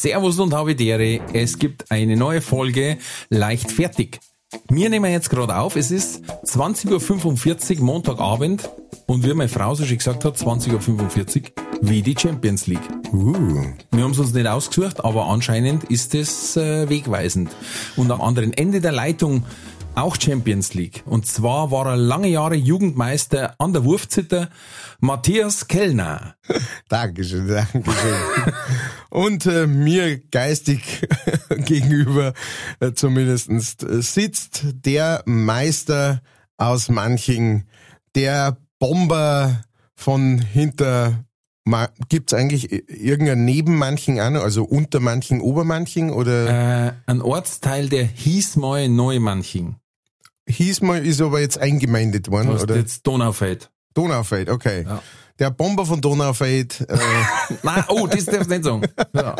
Servus und Habitäre. Es gibt eine neue Folge Leichtfertig. Wir nehmen jetzt gerade auf. Es ist 20.45 Uhr Montagabend und wie meine Frau so schon gesagt hat, 20.45 Uhr wie die Champions League. Uh. Wir haben es uns nicht ausgesucht, aber anscheinend ist es äh, wegweisend. Und am anderen Ende der Leitung auch Champions League. Und zwar war er lange Jahre Jugendmeister an der Wurfzitter Matthias Kellner. Dankeschön, Dankeschön. Und äh, mir geistig gegenüber äh, zumindestens äh, sitzt der Meister aus Manching, der Bomber von hinter Ma Gibt's eigentlich irgendein neben Manching auch noch, also unter Manching, Obermanching oder? Äh, ein Ortsteil, der hieß mal Neumanching. Hieß mal, ist aber jetzt eingemeindet worden, Was oder? jetzt Donaufeld. Donaufeld, okay. Ja. Der Bomber von Donaufeld. Äh, Nein, oh, das darfst du nicht sagen. Ja.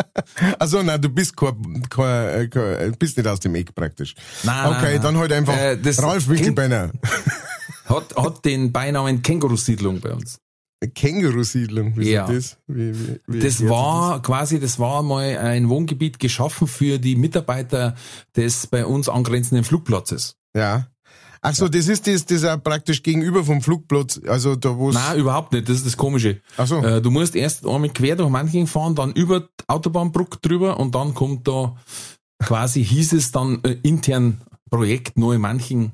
also nein, du bist kein, kein, kein, bist nicht aus dem Eck praktisch. Nein, okay, nein, dann halt einfach Äh, das Ralf Winkelbeiner. Hat, hat den Beinamen Kängurusiedlung bei uns. Kängurusiedlung, wie Ja. ist das? Wie, wie, wie Das war quasi, das war mal ein Wohngebiet geschaffen für die Mitarbeiter des bei uns angrenzenden Flugplatzes. Ja. Ach so, das ist das, das auch praktisch gegenüber vom Flugplatz, also da wo Nein, überhaupt nicht. Das ist das Komische. Ach so. Äh, du musst erst einmal quer durch Manching fahren, dann über die Autobahnbrücke drüber und dann kommt da quasi hieß es dann äh, intern Projekt Neu Manching,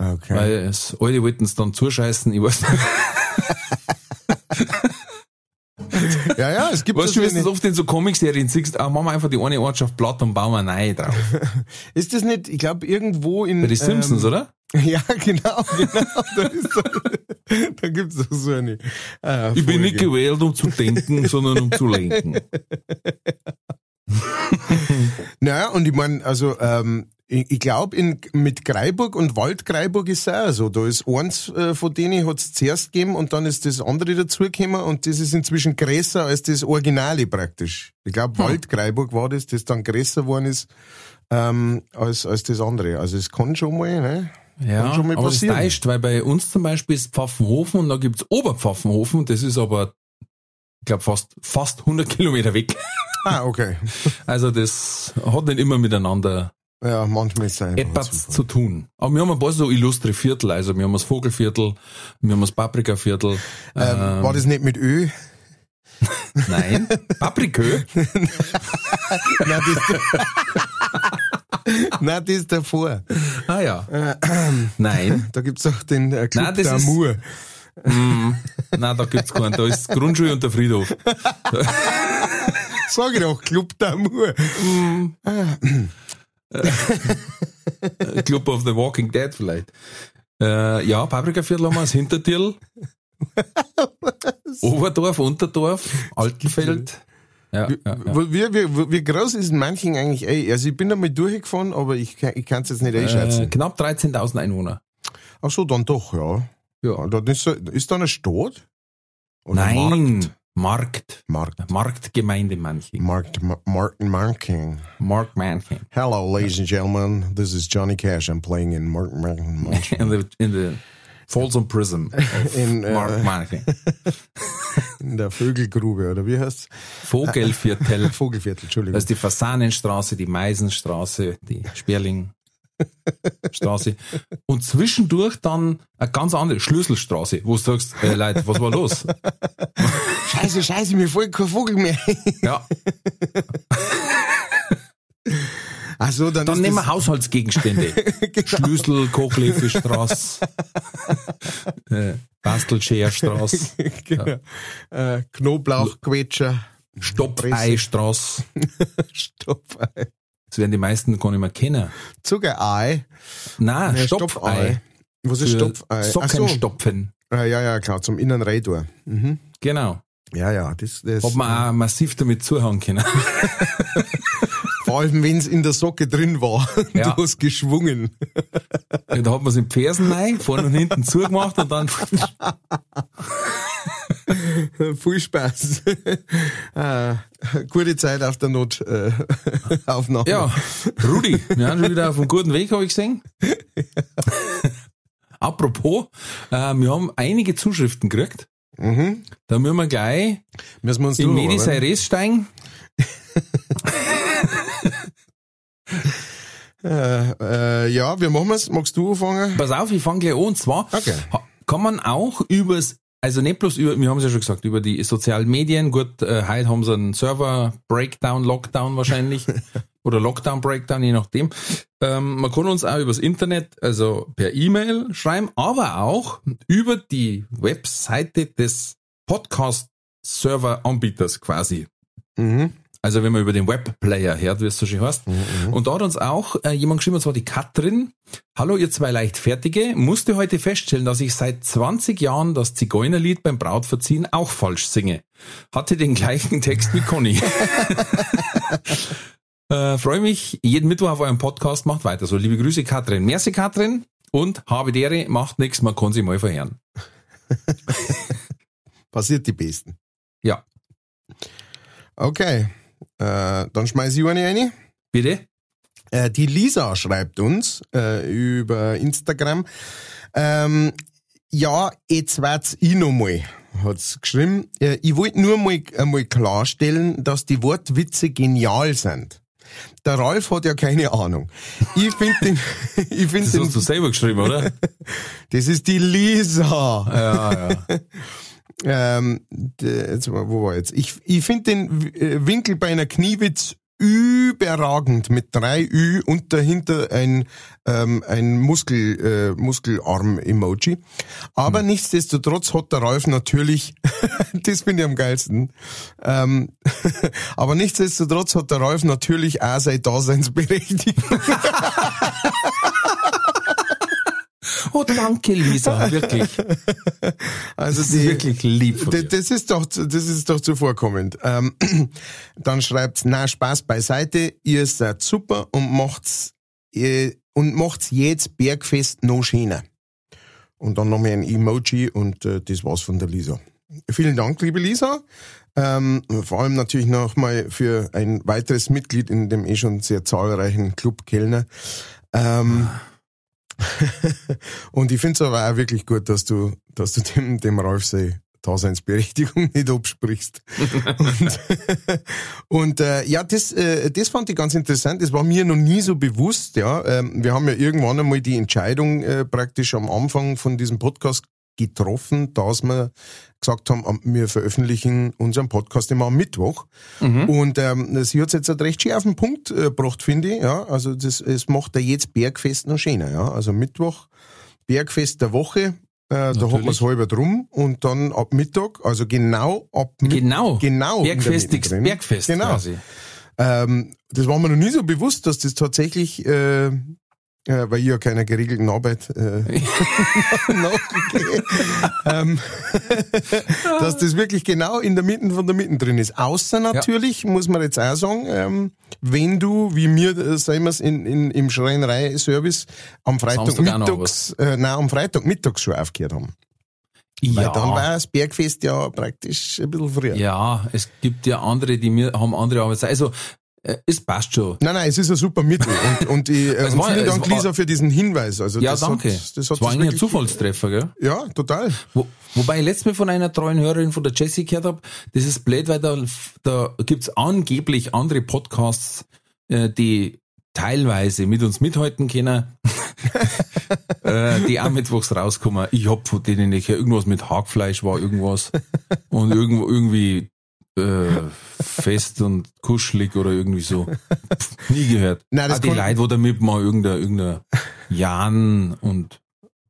Okay. weil es alle wollten es dann zuscheißen. Ich weiß nicht. ja, ja, es gibt Weißt du, wie du oft in so Comicserien siehst, ah, machen wir einfach die eine Ortschaft platt und bauen eine neue drauf. Ist das nicht, ich glaube, irgendwo in. Bei den Simpsons, ähm, oder? Ja, genau, genau. Da, ist so, da gibt's doch so eine. Äh, Ich bin nicht gewählt, um zu denken, sondern um zu lenken. Naja, und ich meine, also ähm, ich, ich glaube, mit Greiburg und Waldgreiburg ist es auch so. Da ist eins äh, von denen hat's zuerst gegeben und dann ist das andere dazugekommen und das ist inzwischen größer als das Originale praktisch. Ich glaube, Hm. Waldgreiburg war das, das dann größer geworden ist ähm, als, als das andere. Also es kann schon mal, ne? Ja, schon mal aber das passieren. täuscht, weil bei uns zum Beispiel ist Pfaffenhofen und da gibt's Oberpfaffenhofen, das ist aber, ich glaube, fast, fast 100 Kilometer weg. Ah, okay. Also das hat nicht immer miteinander Ja, manchmal ist es etwas zu tun. Aber wir haben ein paar so illustre Viertel, also wir haben das Vogelviertel, wir haben das Paprikaviertel. Ähm, war das nicht mit Ö? Nein, Paprikö? Nein, das, Nein, das ist davor. Ah ja. Nein. Da gibt's doch den äh, Club Nein, das d'Amour. Mm, nein, da gibt's keinen. Da ist Grundschule und der Friedhof. Sag ich doch, Club d'Amour. Club of the Walking Dead vielleicht. Äh, ja, Paprikaviertel haben wir das Hintertierl. Oberdorf, Unterdorf, Altenfeld. Ja, ja, ja. Wie, wie, wie, wie groß ist Manching eigentlich? Ey, also ich bin einmal durchgefahren, aber ich, kann- ich kann es jetzt nicht Äh, einschätzen. knapp 13.000 Einwohner. Ach so, dann doch, ja. Ja, dann ist, ist da eine Stadt? Oder Nein, Markt. Markt. Marktgemeinde Manching. Markt. Markt. Martin Manking. Mark Manching. Hello, ladies and gentlemen. This is Johnny Cash. I'm playing in Mark Manking. In the, in the Folsom Prism In, äh, Mark Manching. In der Vögelgrube, oder wie heißt's? Vogelviertel. Vogelviertel, Entschuldigung. Das ist die Fasanenstraße, die Meisenstraße, die Sperlingstraße. Und zwischendurch dann eine ganz andere Schlüsselstraße, wo du sagst, äh, Leute, was war los? Scheiße, scheiße, mir folgt kein Vogel mehr. Ja, Ach so, dann, dann nehmen wir Haushaltsgegenstände. Schlüssel, Kochlöffelstraße, äh, Bastelscherstraße, genau. äh, Knoblauchquetscher. Stoppeistraße. Stopfei. Das werden die meisten gar nicht mehr kennen. Zuckerei. Nein, Ja, Stoppei. Was ist Stopfei? Ach so. Sockenstopfen. Ah, ja, ja, klar, zum Innenreitor. Mhm. Genau. Ja, ja, das, das Hat man auch massiv damit zuhauen können. vor allem wenn es in der Socke drin war. Ja. Du hast geschwungen. Ja, da hat man es in die Fersen rein, vorne und hinten zugemacht und dann Viel Spaß. ah, gute Zeit auf der Notaufnahme. Äh. Ja, Rudi, wir haben schon wieder auf einem guten Weg, habe ich gesehen. Apropos, äh, wir haben einige Zuschriften gekriegt. Mhm. Da müssen wir gleich Müssen wir uns in durch, Medis oder? Res steigen. äh, äh, Ja, wir machen es. Magst du anfangen? Pass auf, ich fange gleich an. Und zwar Okay. kann man auch übers, also nicht bloß über, wir haben es ja schon gesagt, über die sozialen Medien. Gut, äh, heute haben sie einen Server-Breakdown, Lockdown wahrscheinlich. oder Lockdown-Breakdown, je nachdem. Ähm, man kann uns auch übers Internet, also per E-Mail schreiben, aber auch über die Webseite des Podcast-Server-Anbieters quasi. Mhm. Also wenn man über den Webplayer hört, wie es so schön heißt. Und da hat uns auch äh, jemand geschrieben, und zwar die Katrin. Hallo ihr zwei Leichtfertige, musste heute feststellen, dass ich seit 20 Jahren das Zigeunerlied beim Brautverziehen auch falsch singe. Hatte den gleichen Text wie Conny. äh, Freue mich jeden Mittwoch auf eurem Podcast, macht weiter so. Liebe Grüße Katrin. Merci Katrin und habe dere, macht nichts, man kann sie mal verheeren. Passiert die Besten. Ja, Okay. Äh, dann schmeiß ich eine rein. bitte? Äh, die Lisa schreibt uns äh, über Instagram. Ähm, ja, jetzt wird's ich noch mal, hat's geschrieben. Äh, ich wollte nur mal, einmal klarstellen, dass die Wortwitze genial sind. Der Ralf hat ja keine Ahnung. Ich finde den, ich finde Das den, hast du selber geschrieben, oder? das ist die Lisa. ja, ja. Ähm, jetzt, wo war jetzt? Ich, ich finde den äh, Winkel bei einer Kniewitz überragend mit drei Ü und dahinter ein, ähm, ein Muskel, äh, Muskelarm-Emoji. Aber nichtsdestotrotz hat der Ralf natürlich, das finde ich am geilsten, ähm, aber nichtsdestotrotz hat der Ralf natürlich auch seine Daseinsberechtigung. Oh, danke, Lisa, wirklich. Also Das ist wirklich lieb von dir. Das ist doch, das ist doch zuvorkommend. Ähm, dann schreibt's, na, Spaß beiseite, ihr seid super und macht's, äh, und macht's jetzt Bergfest noch schöner. Und dann nochmal ein Emoji und äh, das war's von der Lisa. Vielen Dank, liebe Lisa. Ähm, vor allem natürlich nochmal für ein weiteres Mitglied in dem eh schon sehr zahlreichen Club Kellner. Ähm, und ich finde es aber auch wirklich gut, dass du, dass du dem, dem Ralf seine Daseinsberechtigung nicht absprichst. und und äh, ja, das, äh, das fand ich ganz interessant. Das war mir noch nie so bewusst. Ja, ähm, wir haben ja irgendwann einmal die Entscheidung äh, praktisch am Anfang von diesem Podcast getroffen, dass wir gesagt haben, am- wir veröffentlichen unseren Podcast immer am Mittwoch. Und ähm, sie hat jetzt einen recht schön auf den Punkt äh, gebracht, finde ich. Ja, also das, es macht ja jetzt Bergfest noch schöner. Ja, also Mittwoch Bergfest der Woche. Äh, da hat man es halber drum und dann ab Mittag, also genau ab Mittag. Genau. Genau. Bergfest. Bergfest Genau. quasi. Ähm, das war mir noch nie so bewusst, dass das tatsächlich, äh, äh, weil ich ja keiner geregelten Arbeit äh, nachgehe, ähm, dass das wirklich genau in der Mitte von der Mitte drin ist. Außer natürlich, muss man jetzt auch sagen, ähm, wenn du, wie mir, äh, sagen wir's, in, in, im Schreinerei-Service am Freitag mittags, äh, nein, am Freitag mittags schon aufgehört haben. Weil Ja. dann war das Bergfest ja praktisch ein bisschen früher. Ja, es gibt ja andere, die mir haben andere Arbeitszeit. Also, es passt schon. Nein, nein, es ist ein super Mittel. Und, und, ich, äh, und war- vielen Dank, war- Lisa, für diesen Hinweis. Also Ja, das danke. Hat, das, hat war eigentlich ein Zufallstreffer, gell? Ja, total. Wo, wobei ich letztes Mal von einer treuen Hörerin von der Jessie gehört habe, das ist blöd, weil da, da gibt's angeblich andere Podcasts, äh, die teilweise mit uns mithalten können, äh, die auch mittwochs rauskommen. Ich hab von denen nicht irgendwas mit Hackfleisch war irgendwas und irgendwo irgendwie äh, fest und kuschelig oder irgendwie so. Pff, nie gehört. Nein, das auch die Leute, wo damit mal irgendein, irgendein Jan und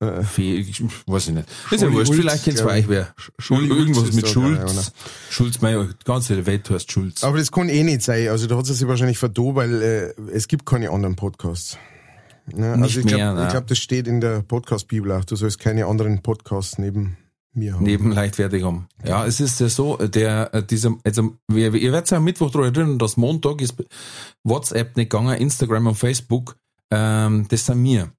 Äh. Fee, ich weiß ich nicht. Ist ja wurscht, vielleicht bei glaub ich. euch wer. Schuli Ulz Irgendwas mit Schulz. oder? Schulz, meine ganze Welt heißt Schulz. Aber das kann eh nicht sein. Also da hat sie sich wahrscheinlich verdo, weil äh, es gibt keine anderen Podcasts. Ja, Nicht also ich glaube, glaub, das steht in der Podcast-Bibel auch. Du sollst keine anderen Podcasts neben Wir haben. neben leichtfertig haben. Ja, es ist ja so, der, äh, dieser, also, ihr, ihr werdet ja am Mittwoch daran erinnern, dass Montag ist WhatsApp nicht gegangen, Instagram und Facebook, ähm, das sind wir.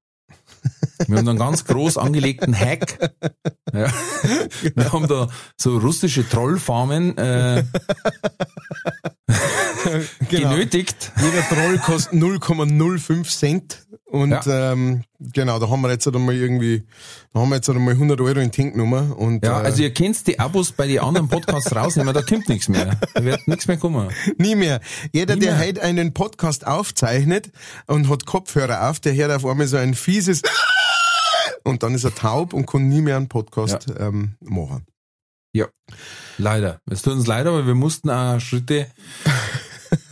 Wir haben da einen ganz groß angelegten Hack. Ja. Wir haben da so russische Trollfarmen äh, Genau. genötigt. Jeder Troll kostet 0,05 Cent. Und Ja. ähm, genau, da haben wir jetzt halt einmal irgendwie, da haben wir jetzt halt einmal 100 Euro in Tank genommen. Und, Ja, äh, also ihr kennt die Abos bei den anderen Podcasts rausnehmen, da kommt nichts mehr. Da wird nichts mehr kommen. Nie mehr. Jeder, Nie der mehr. heute einen Podcast aufzeichnet und hat Kopfhörer auf, der hört auf einmal so ein fieses und dann ist er taub und kann nie mehr einen Podcast ähm, machen. Ja, leider. Es tut uns leid, aber wir mussten auch Schritte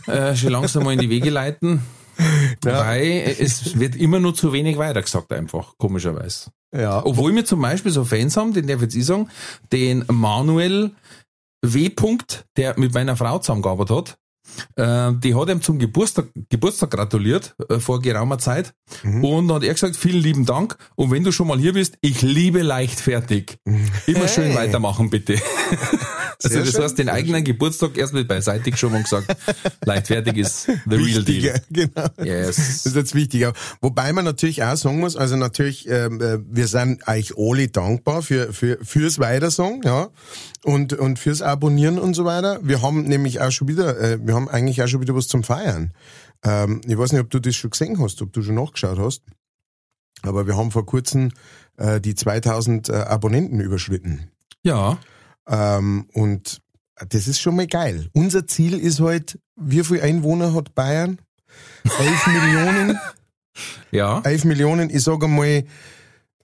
äh, schon langsam mal in die Wege leiten, Ja. weil es wird immer nur zu wenig weitergesagt einfach, komischerweise. Ja, Obwohl wir zum Beispiel so Fans haben, den darf ich jetzt ich sagen, den Manuel W. Punkt, der mit meiner Frau zusammengearbeitet hat. Äh, die hat ihm zum Geburtstag, Geburtstag gratuliert äh, vor geraumer Zeit Mhm. und dann hat er gesagt, vielen lieben Dank und wenn du schon mal hier bist, ich liebe leichtfertig. Immer schön Hey. weitermachen, bitte. also Sehr das schön, heißt, den eigenen Geburtstag erst mit beiseite geschoben und gesagt, leichtfertig ist the real wichtiger, deal. genau. Das Yes. ist jetzt wichtig. Wobei man natürlich auch sagen muss, also natürlich, ähm, äh, wir sind euch alle dankbar für, für, fürs Weitersagen, ja. Und, und fürs Abonnieren und so weiter. Wir haben nämlich auch schon wieder, äh, wir haben eigentlich auch schon wieder was zum Feiern. Ähm, ich weiß nicht, ob du das schon gesehen hast, ob du schon nachgeschaut hast. Aber wir haben vor kurzem äh, die 2000 äh, Abonnenten überschritten. Ja, Ähm, und das ist schon mal geil. Unser Ziel ist halt, wie viel Einwohner hat Bayern? 11 Millionen. ja. 11 Millionen, ich sage mal,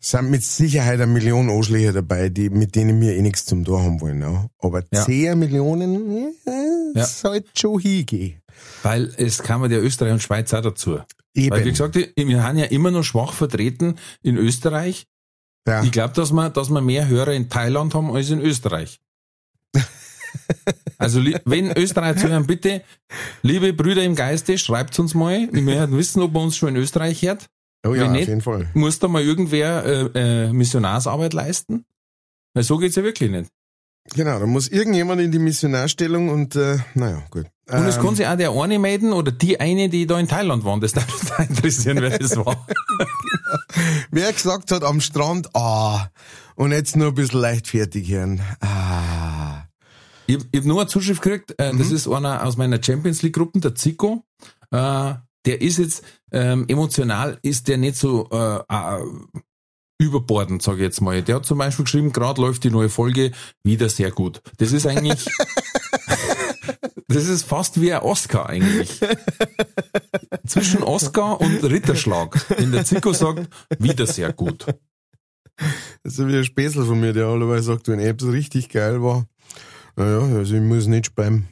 sind mit Sicherheit eine Million Anschläge dabei, die, mit denen wir eh nichts zum Tor haben wollen. Ja. Aber Ja. 10 Millionen, ja, Ja. sollte schon hingehen. Weil es kamen ja Österreich und Schweiz auch dazu. Eben. Weil wie gesagt, wir haben ja immer noch schwach vertreten in Österreich. ja. Ich glaube, dass wir, dass wir mehr Hörer in Thailand haben als in Österreich. Also wenn Österreich zuhören, bitte, liebe Brüder im Geiste, schreibt uns mal. Wir möchten wissen, ob man uns schon in Österreich hört. Oh ja, wenn auf nicht- jeden Fall. Muss da mal irgendwer äh, äh, Missionarsarbeit leisten? Weil so geht's ja wirklich nicht. Genau, da muss irgendjemand in die Missionarstellung und, äh, naja, gut. Und es Ähm, kann sich auch der eine melden oder die eine, die da in Thailand waren. Das darf uns da interessieren, wer das war. Wer gesagt hat am Strand, ah, und jetzt nur ein bisschen leichtfertig hören. Ah. Ich, ich habe nur eine Zuschrift gekriegt, äh, Mhm. das ist einer aus meiner Champions League Gruppen, der Zico. Äh, der ist jetzt ähm, emotional, ist der nicht so äh, äh, überbordend, sage ich jetzt mal. Der hat zum Beispiel geschrieben, gerade läuft die neue Folge wieder sehr gut. Das ist eigentlich, das ist fast wie ein Oscar eigentlich. Zwischen Oscar und Ritterschlag. Wenn der Zico sagt, wieder sehr gut. Das ist wie ein Späßel von mir, der allerweil sagt, wenn etwas richtig geil war, naja, also ich muss nicht speimen.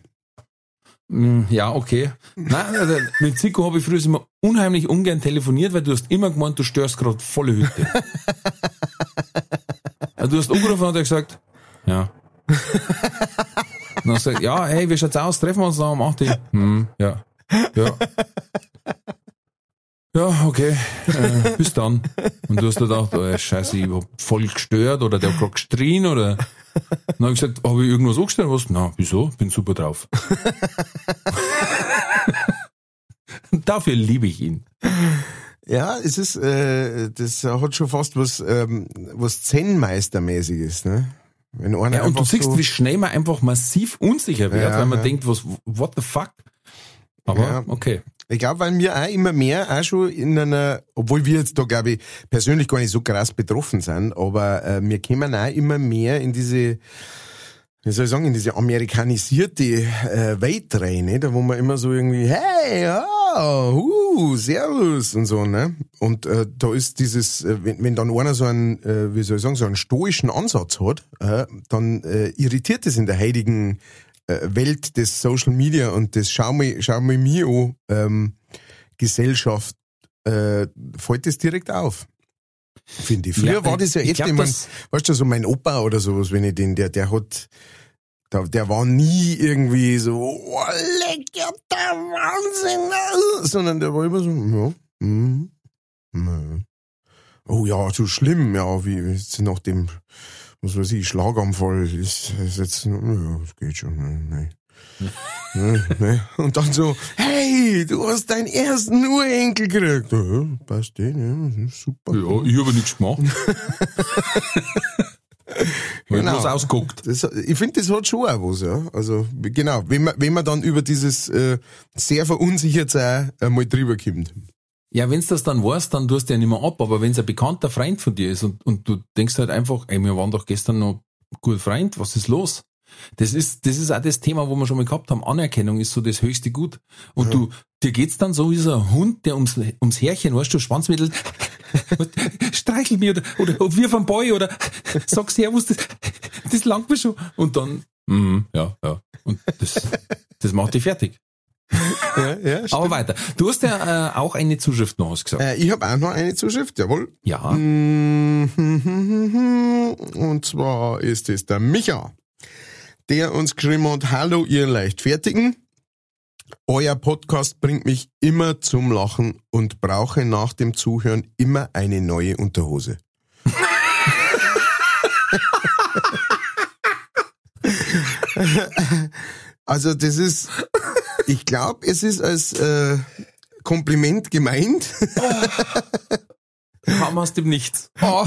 Mm, Ja, okay. Nein, also mit Zico habe ich früher immer unheimlich ungern telefoniert, weil du hast immer gemeint, du störst gerade volle Hütte. Also du hast angerufen und er gesagt, ja. Und dann gesagt, ja, hey, wie schaut's aus? Treffen wir uns noch um 8 Uhr? Hm, ja. Ja. Ja, okay. Äh, bis dann. Und du hast dir gedacht, oh, scheiße, ich hab voll gestört oder der hat gerade gestrien oder. Dann habe ich gesagt, habe ich irgendwas angestellt? Was? Na, wieso? Bin super drauf. Dafür liebe ich ihn. Ja, es ist, äh, das hat schon fast was, ähm, was Zen-Meistermäßiges, ne? Wenn einer Ja, und du siehst, so, wie schnell man einfach massiv unsicher wird, Ja, weil man ja. denkt, was, what the fuck? Aber, Ja. okay. Ich glaube, weil wir auch immer mehr auch schon in einer, obwohl wir jetzt da, glaube ich, persönlich gar nicht so krass betroffen sind, aber äh, wir kommen auch immer mehr in diese, wie soll ich sagen, in diese amerikanisierte äh, Welt rein, ne? da wo man immer so irgendwie, hey, oh, uh, servus und so, ne? Und äh, da ist dieses, äh, wenn, wenn dann einer so einen, äh, wie soll ich sagen, so einen stoischen Ansatz hat, äh, dann äh, irritiert es in der heutigen äh, Welt des Social Media und des Schau mir, schau mir mir an, ähm, Gesellschaft, äh, fällt das direkt auf. Finde ich. Früher Ja, war das ja echt, ich mein, weißt du, so mein Opa oder sowas, wenn ich den, der, der hat, der, der war nie irgendwie so, oh, leck, ja, der Wahnsinn, äh, sondern der war immer so, ja, mm, mm. oh ja, so schlimm, ja, wie, wie nach dem was weiß ich, Schlaganfall ist, ist jetzt, ja, das geht schon, nein. ne, ne. Und dann so, hey, du hast deinen ersten Urenkel gekriegt. Ja, passt eh, ne? super. Ja, ich habe nichts gemacht. Genau. Was ausguckt. Das, ich finde, das hat schon auch was, ja. Also, genau, wenn man, wenn man dann über dieses äh, sehr verunsichert sein einmal drüber kommt. Ja, wenn's das dann weißt, dann tust du ja nicht mehr ab, aber wenn's ein bekannter Freund von dir ist und, und du denkst halt einfach, ey, wir waren doch gestern noch gut Freund, was ist los? Das ist, das ist auch das Thema, wo wir schon mal gehabt haben. Anerkennung ist so das höchste Gut. Und ja. du, dir geht's dann so wie so ein Hund, der ums, ums Härchen, weißt du, Schwanzmittel, streichel mir oder, oder, oder wir vom Boy oder sag Servus, das, das langt mir schon. Und dann, mm, ja, ja. Und das, das macht dich fertig. Ja, ja, Aber weiter. Du hast ja äh, auch eine Zuschrift noch ausgesagt. Äh, ich habe auch noch eine Zuschrift, jawohl. Ja. Und zwar ist es der Micha, der uns geschrieben hat, hallo ihr Leichtfertigen. Euer Podcast bringt mich immer zum Lachen und brauche nach dem Zuhören immer eine neue Unterhose. also das ist, ich glaube, es ist als äh, Kompliment gemeint. Kam aus dem Nichts. Oh.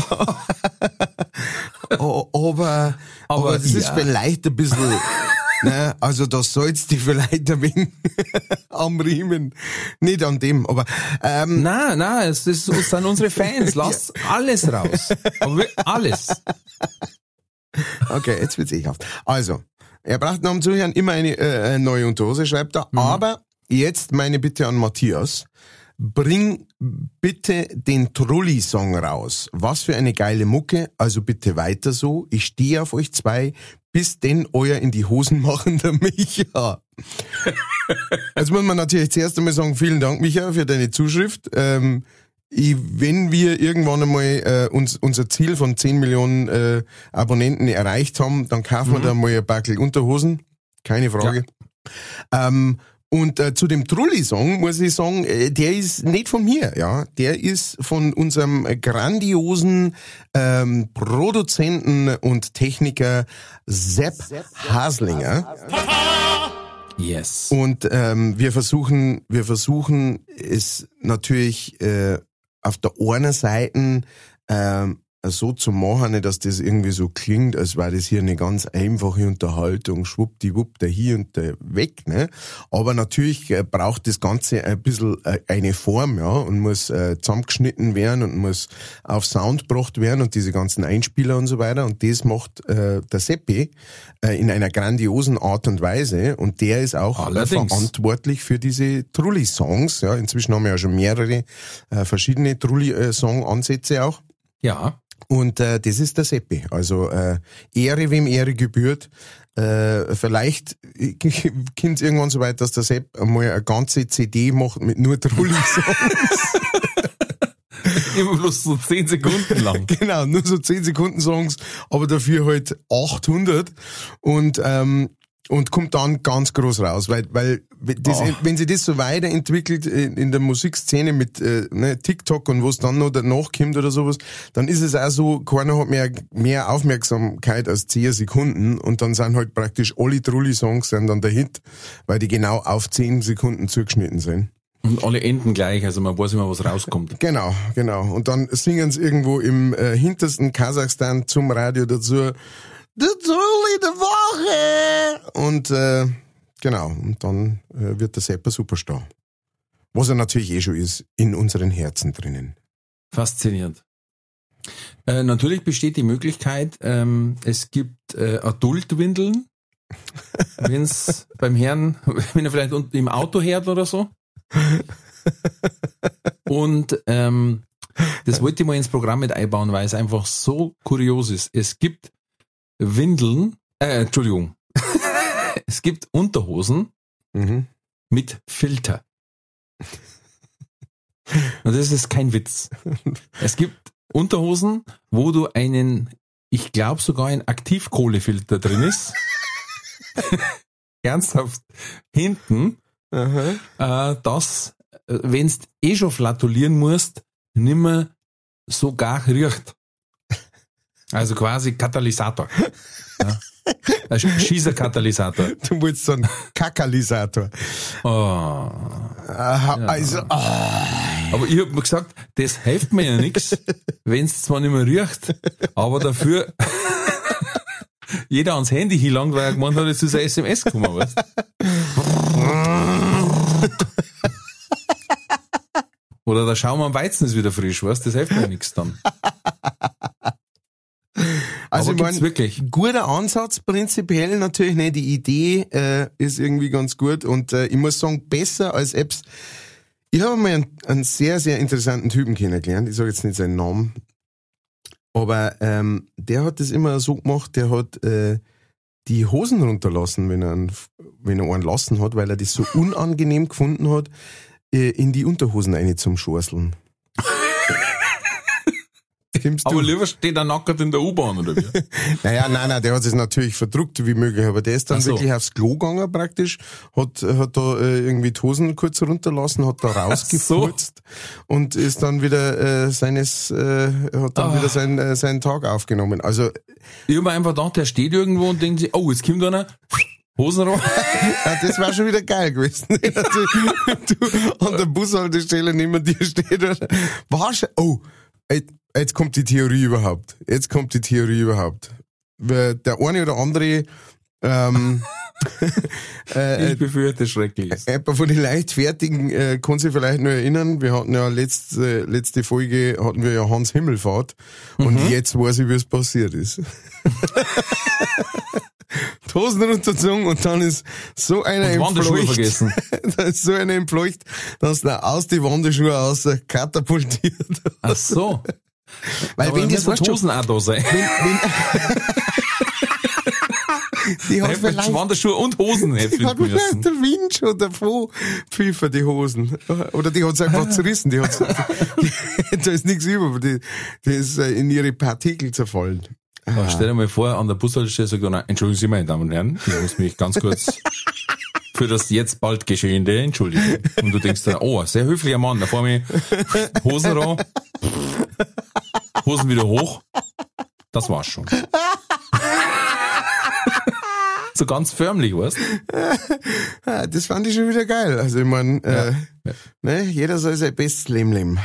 oh, aber, aber, das ja. ist vielleicht ein bisschen, ne, also da sollst du vielleicht ein wenig am Riemen. Nicht an dem, aber, ähm, Nein, nein, es, ist, es sind unsere Fans. Lass alles raus. Aber alles. okay, jetzt wird's ekelhaft. Also, er braucht nach dem Zuhören immer eine, äh, neue Unterhose, schreibt er, aber jetzt meine Bitte an Matthias. Bring bitte den Trulli-Song raus. Was für eine geile Mucke. Also bitte weiter so. Ich stehe auf euch zwei. Bis denn euer in die Hosen machender Micha. Jetzt muss man natürlich zuerst einmal sagen, vielen Dank, Micha, für deine Zuschrift. Ähm, ich, wenn wir irgendwann einmal äh, uns, unser Ziel von 10 Millionen äh, Abonnenten erreicht haben, dann kaufen wir da mal ein Backel Unterhosen. Keine Frage. Ähm, und äh, zu dem Trulli-Song muss ich sagen, äh, der ist nicht von mir, ja. Der ist von unserem grandiosen ähm, Produzenten und Techniker Sepp Haslinger. Yes. Und ähm, wir versuchen, wir versuchen es natürlich äh, auf der einen Seite ähm, so zu machen, dass das irgendwie so klingt, als wäre das hier eine ganz einfache Unterhaltung, schwuppdiwupp, der hier und der weg, ne? Aber natürlich äh, braucht das Ganze ein bisschen äh, eine Form, ja, und muss äh, zusammengeschnitten werden und muss auf Sound gebracht werden und diese ganzen Einspieler und so weiter. Und das macht äh, der Seppi äh, in einer grandiosen Art und Weise. Und der ist auch Allerdings. verantwortlich für diese Trulli-Songs. Ja, inzwischen haben wir ja schon mehrere äh, verschiedene Trulli-Song-Ansätze auch. Ja. Und äh, das ist der Seppi. Also äh, Ehre, wem Ehre gebührt. Äh, vielleicht kommt es irgendwann so weit, dass der Sepp einmal eine ganze CD macht mit nur Trulli-Songs. Immer bloß so 10 Sekunden lang. genau, nur so 10 Sekunden Songs, aber dafür halt 800. Und ähm, und kommt dann ganz groß raus, weil, weil das, Oh. wenn sich das so weiterentwickelt in, der Musikszene mit äh, ne, TikTok und was dann noch danach kommt oder sowas, dann ist es auch so, keiner hat mehr, mehr Aufmerksamkeit als 10 Sekunden und dann sind halt praktisch alle Trulli-Songs sind dann der Hit, weil die genau auf 10 Sekunden zugeschnitten sind. Und alle enden gleich, also man weiß immer, was rauskommt. Genau, genau. Und dann singen sie irgendwo im äh, hintersten Kasachstan zum Radio dazu, der Trulli der Woche! Und äh, genau, und dann äh, wird der Sepper Superstar. Was er natürlich eh schon ist, in unseren Herzen drinnen. Faszinierend. Äh, natürlich besteht die Möglichkeit, ähm, es gibt äh, Adultwindeln, wenn es beim Herrn, wenn er vielleicht unten im Auto hört oder so. Und ähm, das wollte ich mal ins Programm mit einbauen, weil es einfach so kurios ist. Es gibt Windeln, äh, Entschuldigung, es gibt Unterhosen Mhm. mit Filter. Und das ist kein Witz. Es gibt Unterhosen, wo du einen, ich glaube sogar ein Aktivkohlefilter drin ist. Ernsthaft. Hinten, äh, das, äh, wenn's eh schon flatulieren musst, nimmer so gar riecht. Also quasi Katalysator. Ja. Ein Schießerkatalysator. Du willst so einen Kakalisator. Oh. Aha, Also, ah. Aber ich hab mir gesagt, das hilft mir ja nichts, wenn es zwar nicht mehr riecht, aber dafür jeder ans Handy hinlangt, weil er gemeint hat, es ist ein SMS gekommen, weißt Oder der Schaum am Weizen ist wieder frisch, weißt Das hilft mir nichts dann. Also Aber ich mein, wirklich. guter Ansatz prinzipiell natürlich, ne? Die Idee äh, ist irgendwie ganz gut und äh, ich muss sagen, besser als Apps. Ich habe mal einen, einen sehr, sehr interessanten Typen kennengelernt. Ich sage jetzt nicht seinen Namen. Aber ähm, der hat das immer so gemacht, der hat äh, die Hosen runterlassen, wenn er, einen, wenn er einen lassen hat, weil er das so unangenehm gefunden hat, äh, in die Unterhosen rein zum Schorseln. Aber du? lieber steht er nackert in der U-Bahn, oder wie? Naja, nein, nein, der hat es natürlich verdruckt wie möglich, aber der ist dann so. wirklich aufs Klo gegangen praktisch, hat, hat da äh, irgendwie die Hosen kurz runterlassen, hat da rausgefurzt und ist dann wieder äh, seines, äh, hat dann Ah. wieder sein, äh, seinen Tag aufgenommen. Also Ich hab mir einfach gedacht, der steht irgendwo und denkt sich, oh, jetzt kommt einer, Hosen raus. ja, das war schon wieder geil gewesen. du, du an der Bushaltestelle neben dir steht und warst, oh, jetzt, jetzt kommt die Theorie überhaupt. Jetzt kommt die Theorie überhaupt. Der eine oder andere ähm, äh, Ich befürchte Schreckliches. Jemand von den Leichtfertigen äh, kann sich vielleicht noch erinnern, wir hatten ja letzte, letzte Folge hatten wir ja Hans Himmelfahrt und Mhm. jetzt weiß ich, wie es passiert ist. Hosen runtergezogen und dann ist so einer Und entfleucht. vergessen. da ist so einer entfleucht, dass er aus die Wanderschuhe raus katapultiert. Ach so. Weil Aber wenn das die Hosen auch da sein. die hat vielleicht Wanderschuhe und Hosen Die hätten hat vielleicht der Wind schon davon pfiffen, die Hosen. Oder die hat's einfach zerrissen. Die hat's, die, da ist nichts über, die, die ist äh, in ihre Partikel zerfallen. Ja, stell dir mal vor, an der Bushaltestelle sagt einer, entschuldigen Sie, meine Damen und Herren, ich muss mich ganz kurz für das jetzt bald Geschehene entschuldigen. Und du denkst dann, oh, sehr höflicher Mann, da vor mir Hosen ran, Hosen wieder hoch, das war's schon. so ganz förmlich, weißt Ah, Das fand ich schon wieder geil. Also ich mein, äh, Ja. Ne, jeder soll sein bestes Leben leben.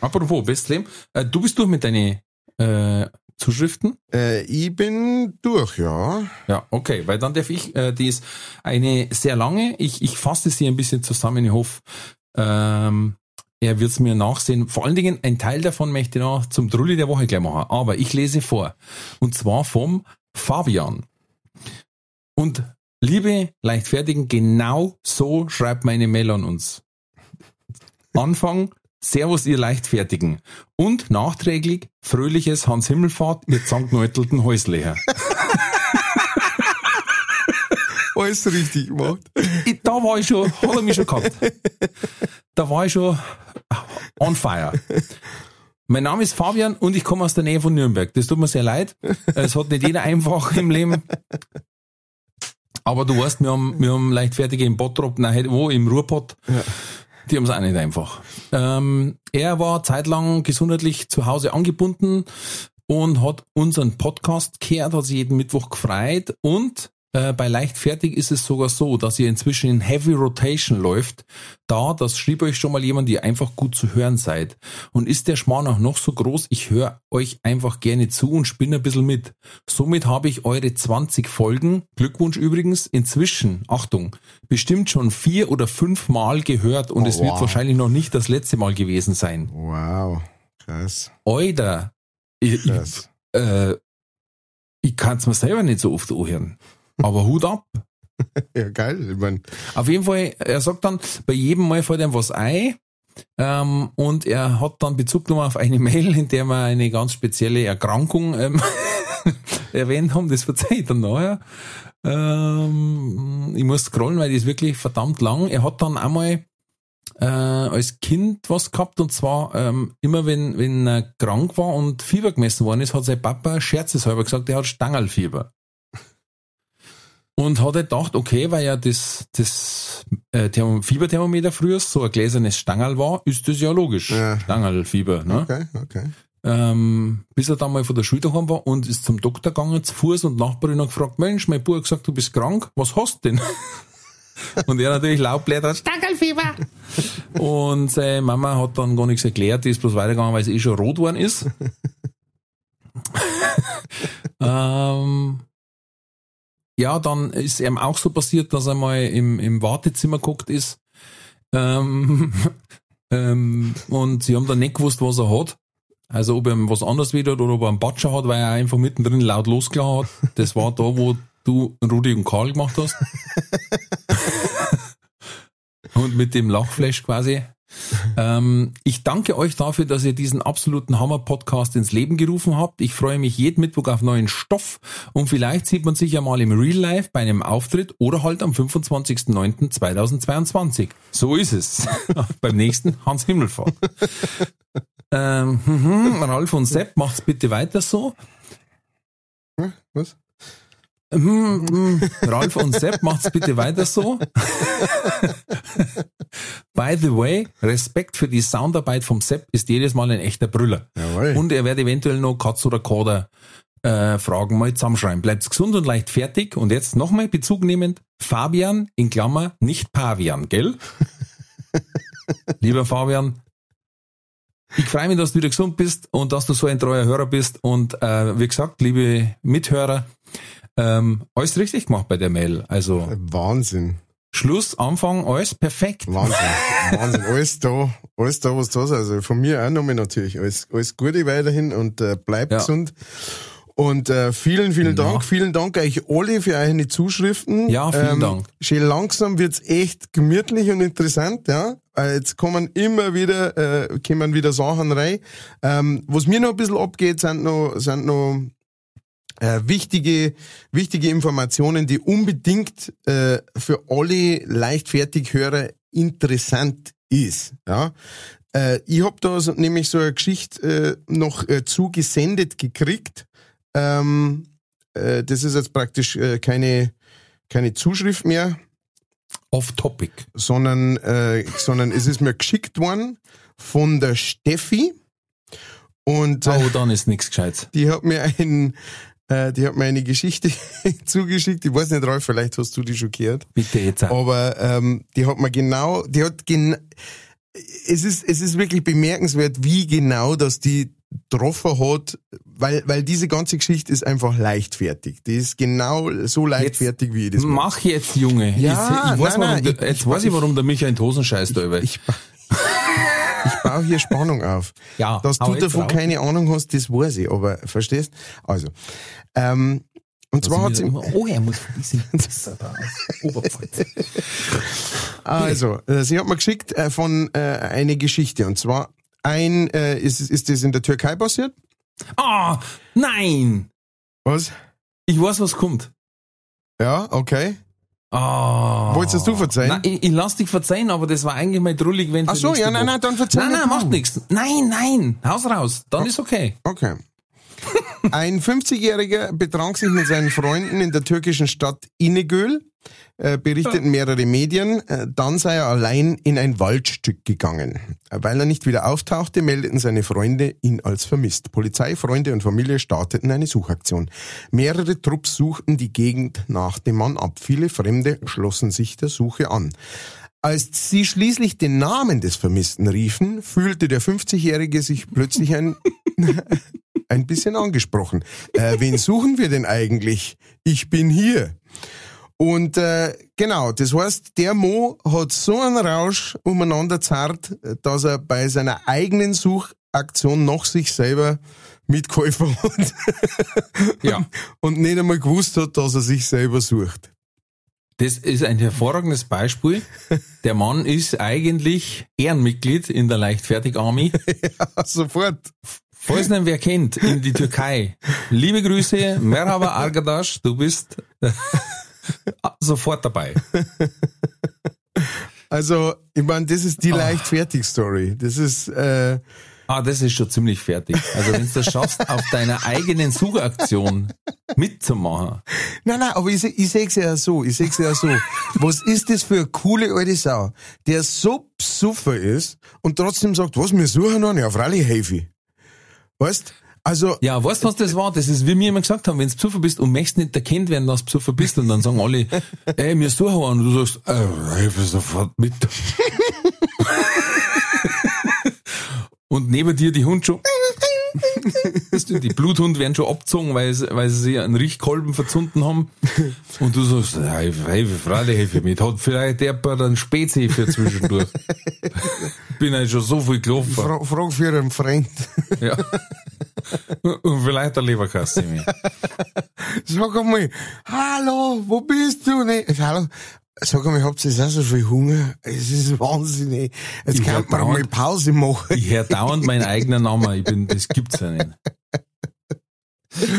Apropos, Bestleben, äh, du bist durch mit deinen äh, Zuschriften? Äh, ich bin durch, ja. Ja, okay, weil dann darf ich, äh, die ist eine sehr lange, ich, ich fasse sie ein bisschen zusammen, ich hoffe, ähm, er wird es mir nachsehen. Vor allen Dingen, ein Teil davon möchte ich noch zum Drulli der Woche gleich machen, aber ich lese vor. Und zwar vom Fabian. Und liebe Leichtfertigen, genau so schreibt meine Mail an uns. Anfang, Servus, ihr Leichtfertigen. Und nachträglich, fröhliches Hans Himmelfahrt, ihr zankneutelten Häusleher. Alles richtig gemacht. Da war ich schon, hat er mich schon gehabt. Da war ich schon on fire. Mein Name ist Fabian und ich komme aus der Nähe von Nürnberg. Das tut mir sehr leid. Es hat nicht jeder einfach im Leben. Aber du weißt, wir haben, wir haben leichtfertige im Bottrop, nein, wo, im Ruhrpott. Die haben es auch nicht einfach. Ähm, er war zeitlang gesundheitlich zu Hause angebunden und hat unseren Podcast gehört, hat sich jeden Mittwoch gefreut und äh, bei Leichtfertig ist es sogar so, dass ihr inzwischen in Heavy Rotation läuft. Da, das schrieb euch schon mal jemand, die einfach gut zu hören seid. Und ist der Schmarrn auch noch so groß, ich höre euch einfach gerne zu und spinne ein bisschen mit. Somit habe ich eure 20 Folgen, Glückwunsch übrigens, inzwischen, Achtung, bestimmt schon vier oder fünf Mal gehört und Oh, es wird wow. wahrscheinlich noch nicht das letzte Mal gewesen sein. Wow. Krass. Euder, ich, ich, Krass. äh, ich kann es mir selber nicht so oft anhören. Aber Hut ab. Ja, geil. Ich mein, Auf jeden Fall, er sagt dann, bei jedem Mal fällt ihm was ein. Ähm, und er hat dann Bezug genommen auf eine Mail, in der wir eine ganz spezielle Erkrankung ähm, erwähnt haben. Das verzeiht dann nachher. Ähm, ich muss scrollen, weil die ist wirklich verdammt lang. Er hat dann einmal äh, als Kind was gehabt und zwar ähm, immer wenn, wenn er krank war und Fieber gemessen worden ist, hat sein Papa scherzeshalber gesagt, er hat Stangerlfieber. Und hat er gedacht, okay, weil ja das, das äh, Thermo Fieberthermometer früher so ein gläsernes Stangerl war, ist das ja logisch. Ja. Stangerlfieber, ne? okay, okay. ähm, bis er dann mal von der Schule daheim war und ist zum Doktor gegangen, zu Fuß und Nachbarin hat gefragt, Mensch, mein hat gesagt, du bist krank, was hast du denn? und er natürlich Laubblätter, Stackelfieber. und seine Mama hat dann gar nichts erklärt, die ist bloß weitergegangen, weil sie eh schon rot geworden ist. ähm, ja, dann ist ihm auch so passiert, dass er mal im, im Wartezimmer geguckt ist. Ähm, ähm, und sie haben dann nicht gewusst, was er hat. Also ob er was anderes wieder hat oder ob er einen Batscher hat, weil er einfach mittendrin laut losgelassen hat. Das war da, wo du Rudi und Karl gemacht hast. und mit dem Lachflash quasi. Ähm, ich danke euch dafür, dass ihr diesen absoluten Hammer-Podcast ins Leben gerufen habt. Ich freue mich jeden Mittwoch auf neuen Stoff und vielleicht sieht man sich ja mal im Real Life bei einem Auftritt oder halt am 25.09.2022. So ist es. Beim nächsten Hans Himmelfahrt. ähm, mhm, Ralf und Sepp, macht's bitte weiter so. Was? Hm, hm. Ralf und Sepp, macht's bitte weiter so. By the way, Respekt für die Soundarbeit vom Sepp ist jedes Mal ein echter Brüller. Jawohl. Und er wird eventuell noch Katz oder Kader äh, Fragen mal zusammenschreiben. Bleibt gesund und leicht fertig. Und jetzt nochmal Bezug nehmend. Fabian in Klammer, nicht Pavian, gell? Lieber Fabian, ich freue mich, dass du wieder gesund bist und dass du so ein treuer Hörer bist. Und äh, wie gesagt, liebe Mithörer, ähm, alles richtig gemacht bei der Mail. Also Wahnsinn. Schluss, Anfang, alles perfekt. Wahnsinn. Wahnsinn. Alles da, alles da, was da ist. Also von mir auch nochmal natürlich. Alles, alles Gute weiterhin und äh, bleibt Ja. gesund. Und äh, vielen, vielen Ja. Dank. Vielen Dank euch alle für eure Zuschriften. Ja, vielen Dank. Schön langsam wird's echt gemütlich und interessant, ja. Äh, Jetzt kommen immer wieder, äh, kommen wieder Sachen rein. Ähm, was mir noch ein bisschen abgeht, sind noch, sind noch äh, wichtige, wichtige Informationen, die unbedingt äh, für alle Leichtfertighörer interessant ist. Ja? Äh, ich habe da so, nämlich so eine Geschichte äh, noch äh, zugesendet gekriegt. Ähm, äh, das ist jetzt praktisch keine, keine Zuschrift mehr, Off Topic. sondern, sondern es ist mir geschickt worden von der Steffi. Und Oh, dann ist nichts Gescheites. die hat mir ein, äh, die hat mir eine Geschichte zugeschickt. Ich weiß nicht, Ralf, vielleicht hast du die schon gehört. Bitte jetzt. auch. Aber ähm, die hat mir genau, die hat gen es ist, es ist wirklich bemerkenswert, wie genau das die getroffen hat, weil, weil diese ganze Geschichte ist einfach leichtfertig. Die ist genau so leichtfertig, wie ich das mache. Mach jetzt, Junge. Ja, ich, ich weiß, nein, warum, nein, ich- jetzt ich- weiß ich, warum der Michael in Hosen scheißt. Ich, ba- ich baue hier Spannung auf. Ja, Dass du davon drauf. keine Ahnung hast, das weiß ich, aber verstehst? Also, ähm, und zwar hat sie, oh, er muss aus Oberpfalz. Also, äh, sie hat mir geschickt äh, von äh, eine Geschichte und zwar ein äh, ist ist das in der Türkei passiert? Ah, nein! Was? Ich weiß, was kommt. Ja, okay. Ah. Wolltest du verzeihen? Nein, ich, ich lass dich verzeihen, aber das war eigentlich mal drullig, wenn Ach so, ja, nein, nein, dann verzeih Nein, nein, du. macht nichts. Nein, nein, Haus raus. Dann ist okay. Okay. Ein 50-Jähriger betrank sich mit seinen Freunden in der türkischen Stadt Inegöl, äh, berichteten mehrere Medien. Äh, dann sei er allein in ein Waldstück gegangen. Äh, Weil er nicht wieder auftauchte, meldeten seine Freunde ihn als vermisst. Polizei, Freunde und Familie starteten eine Suchaktion. Mehrere Trupps suchten die Gegend nach dem Mann ab. Viele Fremde schlossen sich der Suche an. Als sie schließlich den Namen des Vermissten riefen, fühlte der 50-Jährige sich plötzlich ein, ein bisschen angesprochen. Äh, wen suchen wir denn eigentlich? Ich bin hier. Und äh, genau, das heißt, der Mo hat so einen Rausch umeinander zerrt, dass er bei seiner eigenen Suchaktion noch sich selber mitgeholfen hat Ja. und nicht einmal gewusst hat, dass er sich selber sucht. Das ist ein hervorragendes Beispiel. Der Mann ist eigentlich Ehrenmitglied in der Leichtfertig-Army. Sofort. Falls ihn wer kennt, in die Türkei. Liebe Grüße, Merhaba Arkadaş, du bist sofort dabei. Also, ich meine, das ist Ah. die Leichtfertig-Story. Das ist, äh, Ah, das ist schon ziemlich fertig. Also wenn du es schaffst, auf deiner eigenen Suchaktion mitzumachen. Nein, nein, aber ich, ich sehe ja so, ich sehe ja so. Was ist das für eine coole alte Sau, der so psuffer ist und trotzdem sagt, was, wir suchen noch? Ja, freilich helfe ich. Weißt? Also, Ja, weißt du, was das war? Das ist, wie wir immer gesagt haben, wenn du besoffen bist und möchtest nicht erkannt werden, dass du besoffen bist, und dann sagen alle, ey, mir suchen einen, und du sagst, äh, helfe sofort mit. und neben dir die Hund schon, die Bluthunde werden schon abgezogen, weil sie, weil sie sich einen Riechkolben verzunden haben. Und du sagst, ja, helfe, Freude, helfe mit. Hat vielleicht der paar einen für zwischendurch. Bin halt schon so viel gelaufen. fra frag für einen Freund. Ja. Und vielleicht eine Leberkasse mehr. Sag einmal, hallo, wo bist du? Nee, hallo. Sag einmal, habt ihr auch so viel Hunger? Es ist wahnsinnig. Jetzt kann man mal dauernd- Pause machen. Ich höre dauernd meinen eigenen Namen. Ich bin, das gibt's ja nicht.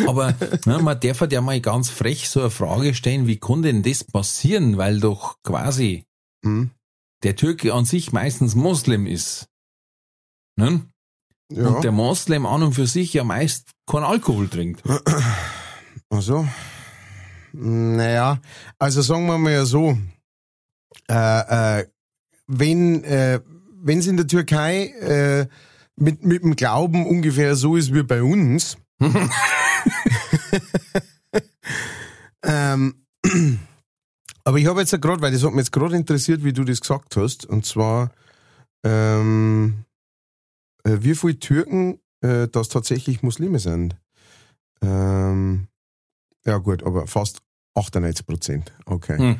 Aber ne, man darf halt ja mal ganz frech so eine Frage stellen, wie kann denn das passieren? Weil doch quasi Hm? der Türke an sich meistens Moslem ist. Ne? Ja. Und der Moslem an und für sich ja meist keinen Alkohol trinkt. Also, naja, also sagen wir mal so, äh, äh, wenn äh, wenn es in der Türkei äh, mit mit dem Glauben ungefähr so ist wie bei uns, ähm, aber ich habe jetzt ja gerade, weil das hat mich jetzt gerade interessiert, wie du das gesagt hast, und zwar ähm, äh, wie viele Türken äh, das tatsächlich Muslime sind. Ähm, ja gut, aber fast 98 Prozent. Okay. Hm.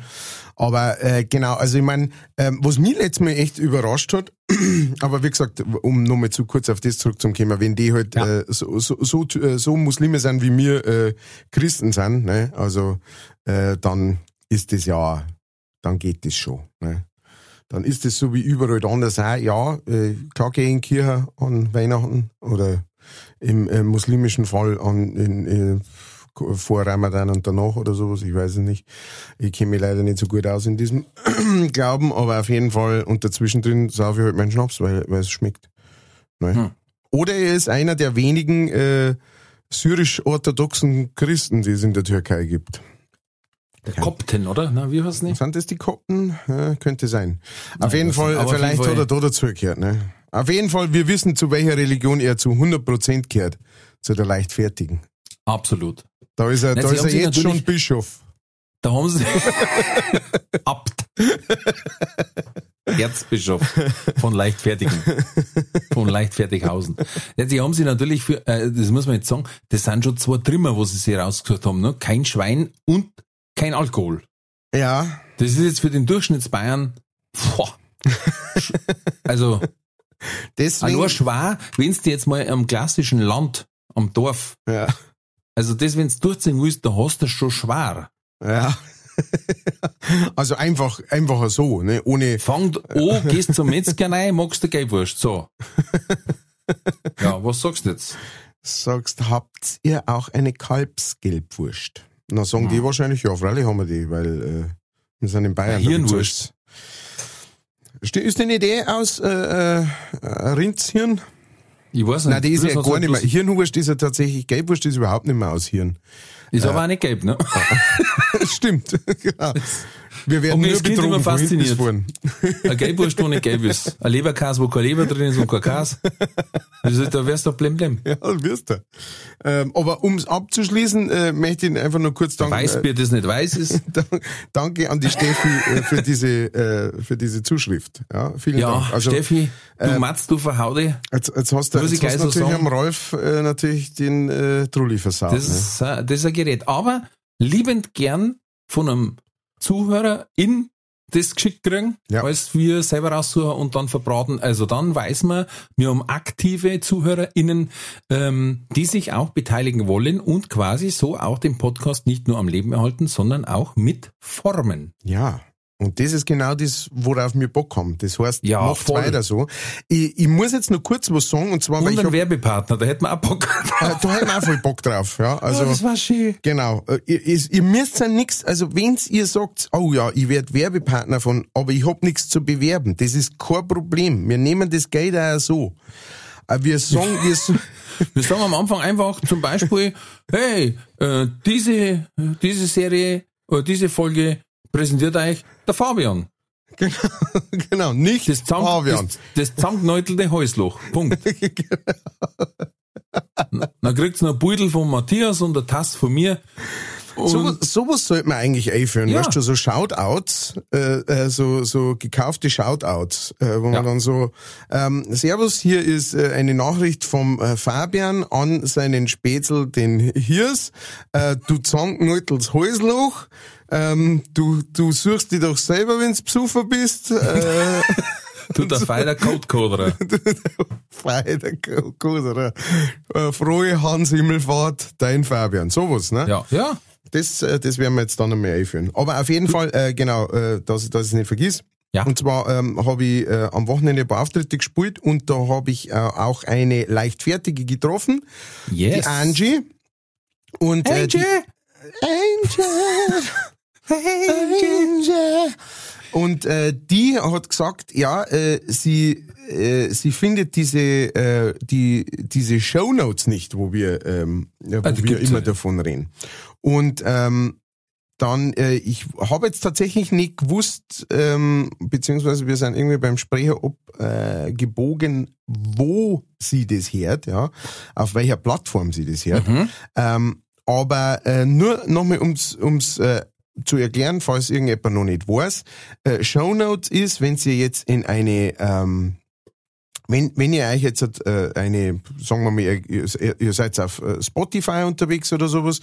Aber äh, genau, also ich meine, ähm, was mich letztes Mal echt überrascht hat, aber wie gesagt, um nochmal zu kurz auf das zurückzukommen, wenn die halt Ja. äh, so, so, so, äh, so Muslime sind, wie wir äh, Christen sind, ne? also äh, dann ist das ja, dann geht das schon. Ne? Dann ist das so wie überall anders auch, ja, äh, klar gehe ich in Kirche an Weihnachten oder im muslimischen Fall an in, vor Ramadan und danach oder sowas, ich weiß es nicht. Ich kenne mich leider nicht so gut aus in diesem Glauben, aber auf jeden Fall und dazwischen drin saufe ich halt meinen Schnaps, weil, weil es schmeckt. Ne? Hm. Oder er ist einer der wenigen äh, syrisch-orthodoxen Christen, die es in der Türkei gibt. Der Kopten, oder? Na, wie heißt nicht? Sind das die Kopten? Ja, könnte sein. Auf Nein, jeden Fall, vielleicht jeden Fall- hat er da dazugehört. Ne? Auf jeden Fall, wir wissen, zu welcher Religion er zu 100% gehört. Zu der leichtfertigen. Absolut. Da ist er, Nein, da ist er jetzt schon Bischof. Da haben sie Abt. Erzbischof von Leichtfertigen. Von Leichtfertighausen. Ja, die haben sie natürlich für, äh, das muss man jetzt sagen, das sind schon zwei Trimmer, wo sie sich rausgesucht haben, ne? Kein Schwein und kein Alkohol. Ja, Das ist jetzt für den Durchschnittsbayern, boah. Also, deswegen. allein schwer, wenn du jetzt mal am klassischen Land, am Dorf, Ja, also das, wenn du durchziehen willst, da hast du es schon schwer. ja. Also einfach, einfach so, ne? ohne. Fangt an, gehst zum Metzger rein, magst du Gelbwurst. So. Ja, was sagst du jetzt? Sagst, habt ihr auch eine Kalbsgelbwurst? Na, sagen die wahrscheinlich, ja, freilich haben wir die, weil äh, wir sind in Bayern. Ja, Hirnwurst. Ist eine Idee aus äh, äh, Rindshirn? Ich weiß nicht. Nein, die ist ja gar hat's nicht mehr. Hirnwurst ist ja tatsächlich, Gelbwurst ist überhaupt nicht mehr aus Hirn. Ist aber auch nicht gelb, ne? Stimmt, genau. Wir werden mir nur betrogen immer fasziniert. Eine Gelbwurst, wo nicht gelb ist. Ein Leberkäse, wo kein Leber drin ist und kein ist, da wärst du blem blem. Ja, das wirst du. Ähm, aber ums abzuschließen, äh, möchte ich einfach nur kurz danken. Äh, Weißbier, das nicht weiß ist. dank- danke an die Steffi äh, für diese äh, für diese Zuschrift. Ja, vielen Ja, Dank. Also Steffi, du Matz, du verhaude. jetzt, jetzt hast du jetzt ich hast so natürlich am Rolf äh, natürlich den äh, Trulli versaut. Das ne? ist, äh, das ist ein Gerät. Aber liebend gern von einem Zuhörer in das geschickt kriegen, Ja. als wir selber raussuchen und dann verbraten. Also dann weiß man, wir haben aktive ZuhörerInnen, ähm, die sich auch beteiligen wollen und quasi so auch den Podcast nicht nur am Leben erhalten, sondern auch mit formen. Ja. Und das ist genau das, worauf wir Bock haben. Das heißt, Ja, macht's voll. weiter so. Ich, ich muss jetzt noch kurz was sagen, und zwar, weil Und ich hab, Werbepartner, da hätten wir auch Bock. äh, da hätten wir auch voll Bock drauf. Ja, also, oh, das war schön. Genau. Äh, Ihr, ihr, ihr müsst ja nix, also wenn's ihr sagt, oh ja, ich werd Werbepartner von, aber ich hab nichts zu bewerben, das ist kein Problem. Wir nehmen das Geld auch so. Äh, Wir sagen, wir, Wir sagen am Anfang einfach zum Beispiel, hey, äh, diese, diese Serie oder diese Folge präsentiert euch der Fabian. genau, nicht Das, Zank, Fabian. das, das zankneutelte Häusloch. Punkt. Dann kriegt's noch ein Beutel von Matthias und eine Tasse von mir. So, sowas sollte man eigentlich einführen, Ja. weißt du, so Shoutouts, äh, äh, so, so gekaufte Shoutouts, äh, wo Ja. man dann so, ähm, Servus, hier ist äh, eine Nachricht vom äh, Fabian an seinen Spätzl, den Hirs, äh, du Zankenaltels Häusloch, ähm, du, du suchst dich doch selber, wenn's besoffen bist, äh, Du, der feiner Codecoder. Feider Koser, äh, frohe Hans Himmelfahrt, dein Fabian, sowas, ne? Ja, ja. Das, äh, das werden wir jetzt dann einmal einführen. Aber auf jeden Fall, äh, genau, äh, dass, dass ich es nicht vergiss. Ja. Und zwar ähm, habe ich äh, am Wochenende ein paar Auftritte gespielt und da habe ich äh, auch eine leichtfertige getroffen, Yes. die Angie. Und, äh, die, Angel. Angel. Und äh, die hat gesagt, ja, äh, sie äh, sie findet diese äh, die diese Shownotes nicht, wo wir ähm, ja, wo die wir immer ja. davon reden. Und ähm, dann, äh, ich habe jetzt tatsächlich nicht gewusst, ähm, beziehungsweise wir sind irgendwie beim Sprecher ob äh, gebogen, wo sie das hört, ja, auf welcher Plattform sie das hört. Mhm. Ähm, aber äh, nur nochmal ums, ums äh, zu erklären, falls irgendjemand noch nicht weiß. Äh, Shownotes ist, wenn ihr jetzt in eine, ähm, wenn, wenn ihr euch jetzt äh, eine, sagen wir mal, ihr, ihr seid auf äh, Spotify unterwegs oder sowas,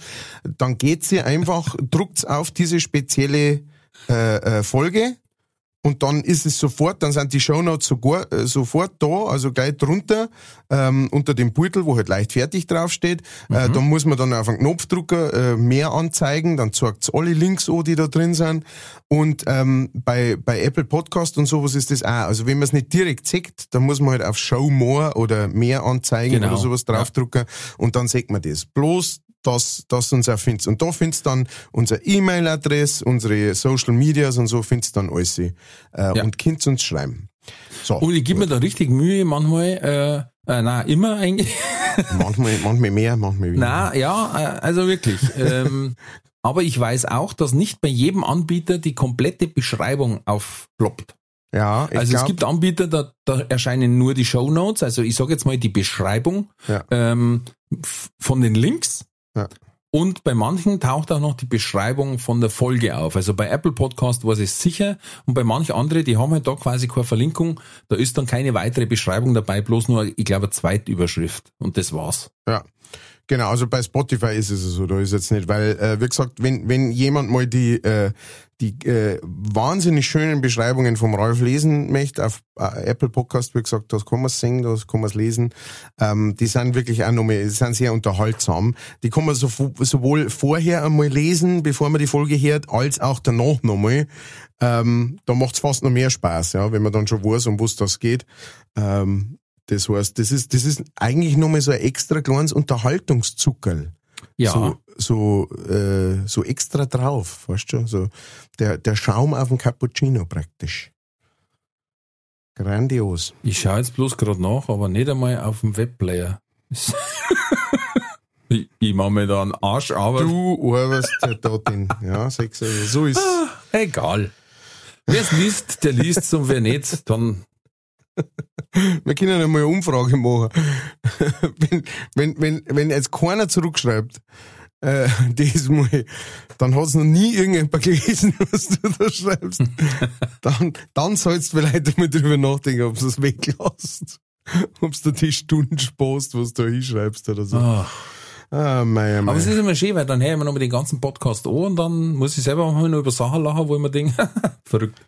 dann geht's ihr einfach, druckt's auf diese spezielle äh, äh, Folge und dann ist es sofort, dann sind die Shownotes sogar, äh, sofort da, also gleich drunter, ähm, unter dem Beutel, wo halt leicht fertig draufsteht. Äh, da muss man dann auf einen Knopf drücken, äh, mehr anzeigen, dann zeigt's alle Links an, die da drin sind. Und ähm, bei, bei Apple Podcast und sowas ist das auch. Also wenn man es nicht direkt sieht, dann muss man halt auf Show More oder mehr anzeigen Genau. oder sowas draufdrücken und dann sieht man das. Bloß dass, du uns auch findest. Und da findest du dann unsere E-Mail-Adresse, unsere Social Medias und so findest du dann alles. Äh, Ja. Und könnt uns schreiben. So. Und ich gebe mir da richtig Mühe manchmal, äh, äh, na immer eigentlich. manchmal, manchmal mehr, manchmal weniger. Na, ja, äh, also wirklich. ähm, aber ich weiß auch, dass nicht bei jedem Anbieter die komplette Beschreibung aufploppt. Ja, Also glaub, es gibt Anbieter, da, da erscheinen nur die Show Notes, also ich sage jetzt mal die Beschreibung Ja. ähm, von den Links. Ja. Und bei manchen taucht auch noch die Beschreibung von der Folge auf. Also bei Apple Podcast war es sicher und bei manchen andere, die haben halt da quasi keine Verlinkung, da ist dann keine weitere Beschreibung dabei, bloß nur, ich glaube, eine Zweitüberschrift. Und das war's. Ja. Genau, also bei Spotify ist es so, da ist jetzt nicht, weil, äh, wie gesagt, wenn, wenn jemand mal die, äh, die äh, wahnsinnig schönen Beschreibungen vom Ralf lesen möchte, auf äh, Apple Podcast, wie gesagt, das kann man singen, das kann man lesen, ähm, die sind wirklich auch nochmal, die sind sehr unterhaltsam. Die kann man so, sowohl vorher einmal lesen, bevor man die Folge hört, als auch danach nochmal. Ähm, da macht's fast noch mehr Spaß, ja, wenn man dann schon weiß, um was das geht. Ähm, das heißt, das ist, das ist eigentlich nochmal so ein extra kleines Unterhaltungszuckerl. Ja. So, so, äh, so extra drauf, weißt du? So der, der Schaum auf dem Cappuccino praktisch. Grandios. Ich schaue jetzt bloß gerade nach, aber nicht einmal auf dem Webplayer. ich ich mache mir da einen Arsch, aber Du arbeitest ja da den, ja, sechs, also so ist egal. Wer es liest, der liest und wer nicht, dann Wir können ja mal eine Umfrage machen. wenn, wenn, wenn, wenn jetzt keiner zurückschreibt, äh, das mal, dann hat's noch nie irgendjemand gelesen, was du da schreibst. dann, dann sollst du vielleicht mal drüber nachdenken, ob du es weglässt. Ob du die Stunden sparst, was du da hinschreibst oder so. ah. Ah, mei, mei. Aber es ist immer schön, weil dann höre ich mir nochmal den ganzen Podcast an und dann muss ich selber manchmal noch über Sachen lachen, wo ich mir denke, verrückt,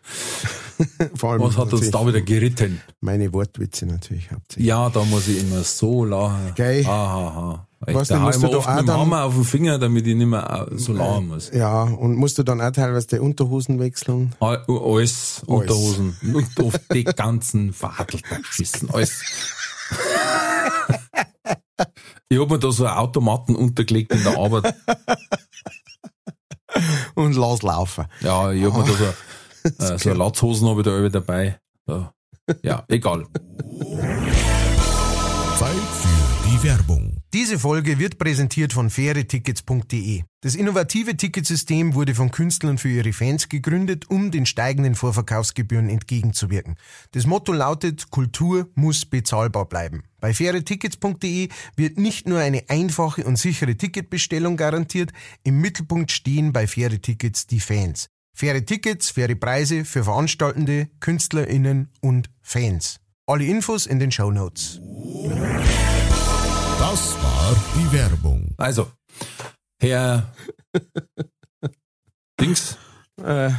Vor allem was hat uns da wieder geritten? Meine Wortwitze natürlich hauptsächlich. Ja, da muss ich immer so lachen. Geil. Aha, aha. Was, da musst ich du da auch mit dem dann- Hammer auf den Finger, damit ich nicht mehr äh, so lachen muss. Ja, und musst du dann auch teilweise die Unterhosen wechseln? All- Alles, Unterhosen und auf die ganzen verhattelten Schissen, alles. Ich hab mir da so einen Automaten untergelegt in der Arbeit. Und lass laufen. Ja, ich hab mir da so, äh, so Latzhosen hab ich da irgendwie dabei. Ja, ja egal. Zeit für die Werbung. Diese Folge wird präsentiert von fairetickets.de. Das innovative Ticketsystem wurde von Künstlern für ihre Fans gegründet, um den steigenden Vorverkaufsgebühren entgegenzuwirken. Das Motto lautet, Kultur muss bezahlbar bleiben. Bei fairetickets.de wird nicht nur eine einfache und sichere Ticketbestellung garantiert, im Mittelpunkt stehen bei Faire Tickets die Fans. Faire Tickets, faire Preise für Veranstaltende, KünstlerInnen und Fans. Alle Infos in den Show Notes. Das war die Werbung. Also, Herr Dings, Äh,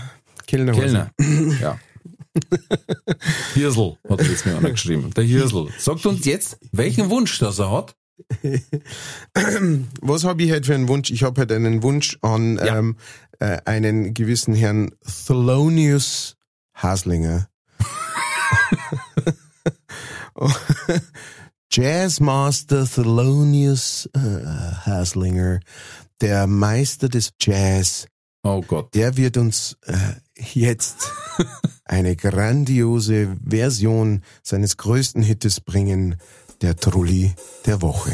Kellner. Kellner. Ja. Hirsel hat jetzt mir einer geschrieben. Der Hirsel. Sagt uns jetzt, welchen Wunsch das er hat. Was habe ich heute für einen Wunsch? Ich habe heute einen Wunsch an Ja. ähm, äh, einen gewissen Herrn Thelonious Haslinger. Jazzmaster Thelonious äh, Haslinger, der Meister des Jazz, Oh Gott. der wird uns äh, jetzt eine grandiose Version seines größten Hittes bringen, der Trulli der Woche.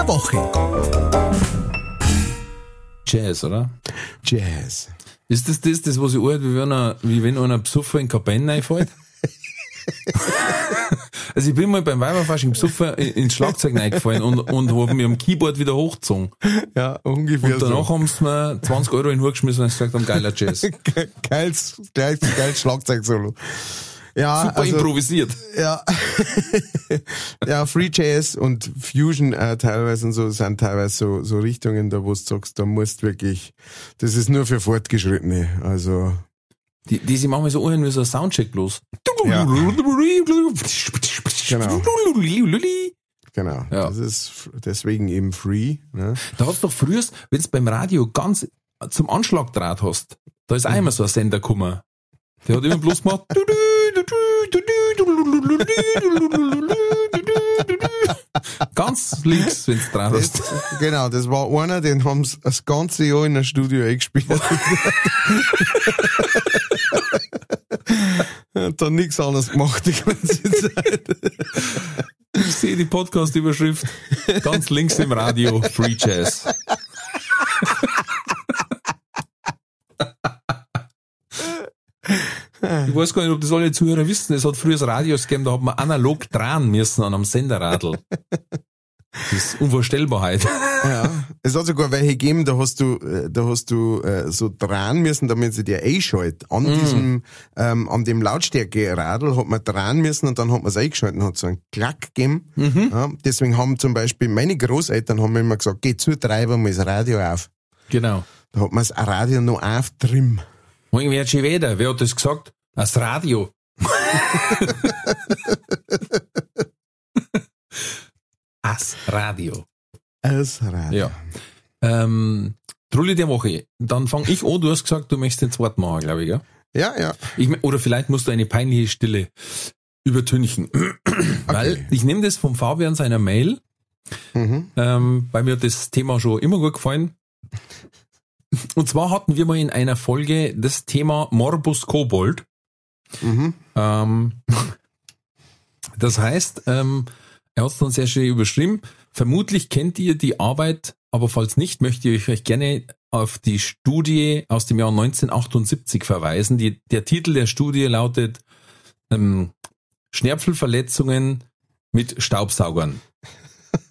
Der Woche. Jazz, oder? Jazz. Ist das das, das was ich alt, wie wenn, er, wie wenn einer Psuffer in Kabine reinfällt? also ich bin mal beim Weiberfasching Psuffer in- ins Schlagzeug reingefallen und, und hab mir am Keyboard wieder hochgezogen. Ja, ungefähr Und danach haben sie mir 20 Euro in den Hut geschmissen und gesagt haben, geiler Jazz. so. Geiles, geiles, geiles Schlagzeug-Solo. Ja, Super also, improvisiert. ja. ja, Free Jazz und Fusion äh, teilweise und so sind teilweise so, so Richtungen, da wo du sagst, da musst wirklich, das ist nur für Fortgeschrittene. Also, Die, die sie manchmal so anhören wie so ein Soundcheck bloß. Ja. Genau. genau. Ja. Das ist deswegen eben Free. Ne? Da hat's doch früher, wenn du beim Radio ganz zum Anschlagdraht hast, da ist auch immer so ein Sender gekommen. Der hat immer bloß gemacht. Ganz links, wenn du dran hast. genau, das war einer, den haben sie das ganze Jahr in der Studio eingespielt. Hat dann nichts anderes gemacht die ganze Zeit. Ich sehe die Podcast-Überschrift. Ganz links im Radio, Free Jazz. Ich weiß gar nicht, ob das alle Zuhörer wissen. Es hat früher das Radios gegeben, da hat man analog dran müssen an einem Senderradl. Das ist unvorstellbar heute. Ja, es hat sogar welche gegeben, da hast du, äh, da hast du äh, so dran müssen, damit sie dir einschaltet. An diesem, ähm, an dem Lautstärke-Radl hat man dran müssen und dann hat man es eingeschaltet und hat so einen Klack gegeben. Ja, deswegen haben zum Beispiel meine Großeltern haben immer gesagt, geh zu, treiben wir mal das Radio auf. Genau. Da hat man das Radio noch auf drin. Morgen wird schon wieder. Wer hat das gesagt? Das Radio. Das Radio. Das Radio. Ja. Ähm, Trulli der Woche. Dann fang ich an. Du hast gesagt, du möchtest den zweiten machen, glaube ich, ja? Ja, ja. Ich, oder vielleicht musst du eine peinliche Stille übertünchen. Weil ich nehme das vom Fabian seiner Mail, Mhm. ähm, weil mir das Thema schon immer gut gefallen. Und zwar hatten wir mal in einer Folge das Thema Morbus Kobold. Mhm. Ähm, das heißt, ähm, er hat es dann sehr schön überschrieben. Vermutlich kennt ihr die Arbeit, aber falls nicht, möchte ich euch gerne auf die Studie aus dem Jahr 1978 verweisen. Die, der Titel der Studie lautet ähm, Schnärpfelverletzungen mit Staubsaugern.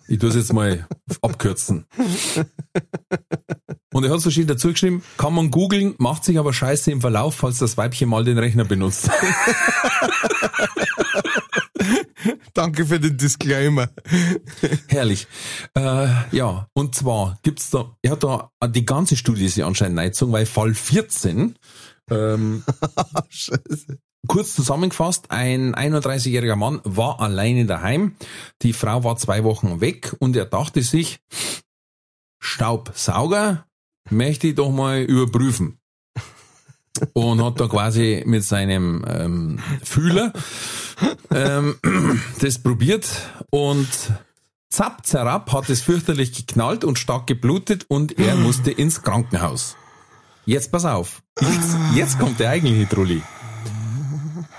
Ich tue es jetzt mal abkürzen. Und er hat so schön dazu geschrieben, kann man googeln, macht sich aber scheiße im Verlauf, falls das Weibchen mal den Rechner benutzt. Danke für den Disclaimer. Herrlich. Äh, ja, und zwar gibt's da, er hat da die ganze Studie sich anscheinend neizogen, weil Fall 14 ähm, Scheiße. kurz zusammengefasst, ein 31-jähriger Mann war alleine daheim. Die Frau war zwei Wochen weg und er dachte sich, Staubsauger möchte ich doch mal überprüfen. Und hat da quasi mit seinem ähm, Fühler ähm, das probiert und zapp, zerab hat es fürchterlich geknallt und stark geblutet und er musste ins Krankenhaus. Jetzt pass auf. Jetzt, jetzt kommt der eigentliche Trulli.